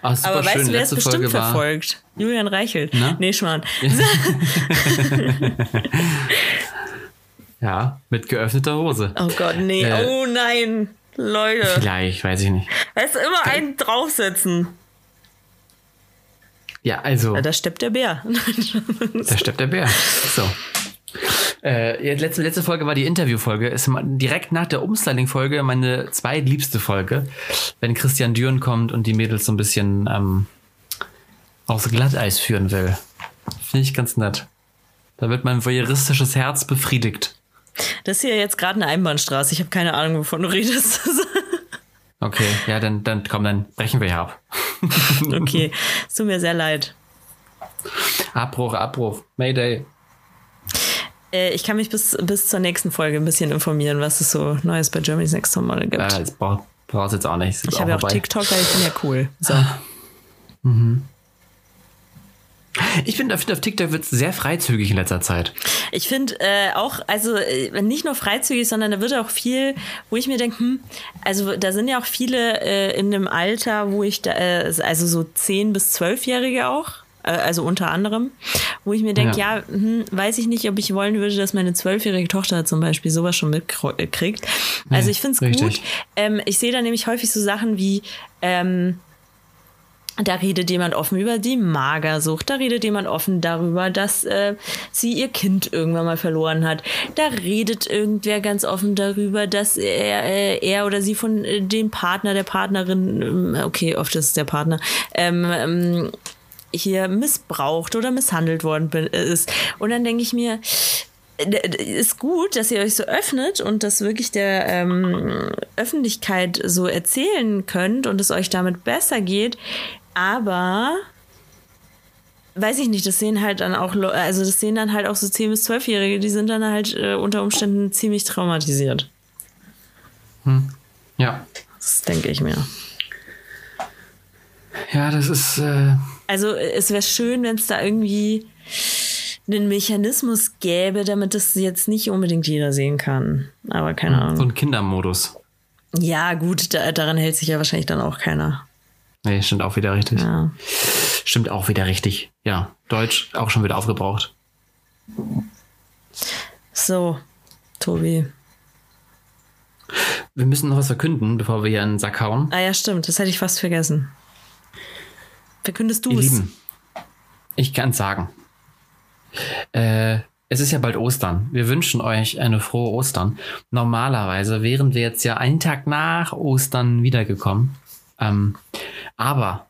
Ah, Aber weißt schön. du, wer es bestimmt Folge verfolgt? War... Julian Reichelt. Na? Nee, Schmarrn. ja, mit geöffneter Hose. Oh Gott, nee. Äh, oh nein. Leute. Vielleicht, weiß ich nicht. Weißt du, immer einen draufsetzen. Ja, also. Ja, da steppt der Bär. da steppt der Bär. So. Äh, letzte, letzte Folge war die Interviewfolge. Ist direkt nach der Umstyling-Folge meine zweitliebste Folge, wenn Christian Düren kommt und die Mädels so ein bisschen ähm, aufs Glatteis führen will. Finde ich ganz nett. Da wird mein voyeuristisches Herz befriedigt. Das ist hier jetzt gerade eine Einbahnstraße. Ich habe keine Ahnung, wovon du redest. okay, ja, dann, dann komm, dann brechen wir ja ab. okay, es tut mir sehr leid. Abbruch, Abbruch, Mayday. Äh, ich kann mich bis, bis zur nächsten Folge ein bisschen informieren, was es so Neues bei Germany's Next Top Model gibt. Äh, das brauchst jetzt auch nicht. Ich habe ja auch TikTok, weil ich bin ja cool. So. mhm. Ich finde, auf TikTok wird es sehr freizügig in letzter Zeit. Ich finde äh, auch, also äh, nicht nur freizügig, sondern da wird auch viel, wo ich mir denke, hm, also da sind ja auch viele äh, in einem Alter, wo ich da, äh, also so 10- bis 12-Jährige auch, äh, also unter anderem, wo ich mir denke, ja, ja hm, weiß ich nicht, ob ich wollen würde, dass meine zwölfjährige Tochter zum Beispiel sowas schon mitkriegt. Also ich finde es gut. Ähm, ich sehe da nämlich häufig so Sachen wie, ähm, da redet jemand offen über die Magersucht, da redet jemand offen darüber, dass äh, sie ihr Kind irgendwann mal verloren hat. Da redet irgendwer ganz offen darüber, dass er, äh, er oder sie von äh, dem Partner, der Partnerin, äh, okay, oft ist es der Partner, ähm, ähm, hier missbraucht oder misshandelt worden ist. Und dann denke ich mir, ist gut, dass ihr euch so öffnet und das wirklich der ähm, Öffentlichkeit so erzählen könnt und es euch damit besser geht. Aber weiß ich nicht, das sehen halt dann auch, also das sehen dann halt auch so 10- bis 12-Jährige, die sind dann halt äh, unter Umständen ziemlich traumatisiert. Hm. Ja. Das denke ich mir. Ja, das ist. Äh also es wäre schön, wenn es da irgendwie einen Mechanismus gäbe, damit das jetzt nicht unbedingt jeder sehen kann. Aber keine hm, Ahnung. So ein Kindermodus. Ja, gut, da, daran hält sich ja wahrscheinlich dann auch keiner. Nee, stimmt auch wieder richtig. Ja. Stimmt auch wieder richtig. Ja, Deutsch auch schon wieder aufgebraucht. So, Tobi. Wir müssen noch was verkünden, bevor wir hier einen Sack hauen. Ah ja, stimmt. Das hätte ich fast vergessen. Verkündest du es? Lieben, ich kann sagen. Äh, es ist ja bald Ostern. Wir wünschen euch eine frohe Ostern. Normalerweise wären wir jetzt ja einen Tag nach Ostern wiedergekommen. Ähm, aber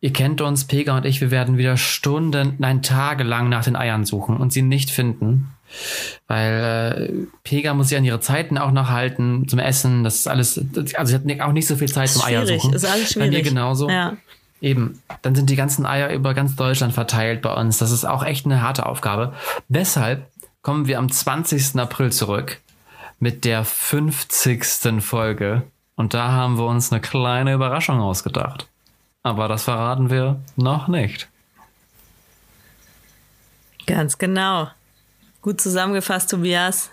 ihr kennt uns, Pega und ich, wir werden wieder Stunden, nein, tagelang nach den Eiern suchen und sie nicht finden. Weil äh, Pega muss sich an ihre Zeiten auch noch halten zum Essen. Das ist alles, also sie hat auch nicht so viel Zeit zum Eier suchen. Ist alles schwierig. Bei mir genauso. Ja. Eben, dann sind die ganzen Eier über ganz Deutschland verteilt bei uns. Das ist auch echt eine harte Aufgabe. Deshalb kommen wir am 20. April zurück mit der 50. Folge. Und da haben wir uns eine kleine Überraschung ausgedacht. Aber das verraten wir noch nicht. Ganz genau. Gut zusammengefasst, Tobias.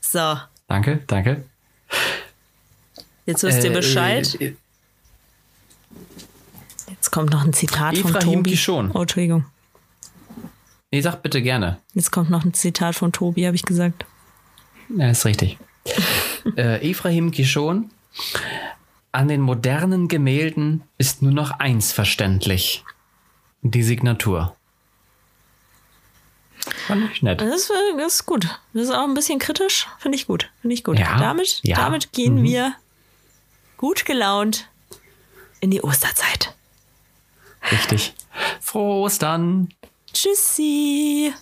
So. Danke, danke. Jetzt wisst ihr Bescheid. Äh, Jetzt kommt noch ein Zitat Ephraim von Tobi. Kishon. Oh, Entschuldigung. Nee, sag bitte gerne. Jetzt kommt noch ein Zitat von Tobi, habe ich gesagt. Ja, ist richtig. Äh, Ephraim Kishon. An den modernen Gemälden ist nur noch eins verständlich. Die Signatur. Fand ich nett. Das ist, das ist gut. Das ist auch ein bisschen kritisch. Finde ich gut. Finde ich gut. Ja, damit, ja. damit gehen Mhm. wir gut gelaunt in die Osterzeit. Richtig. Frohes dann. Tschüssi.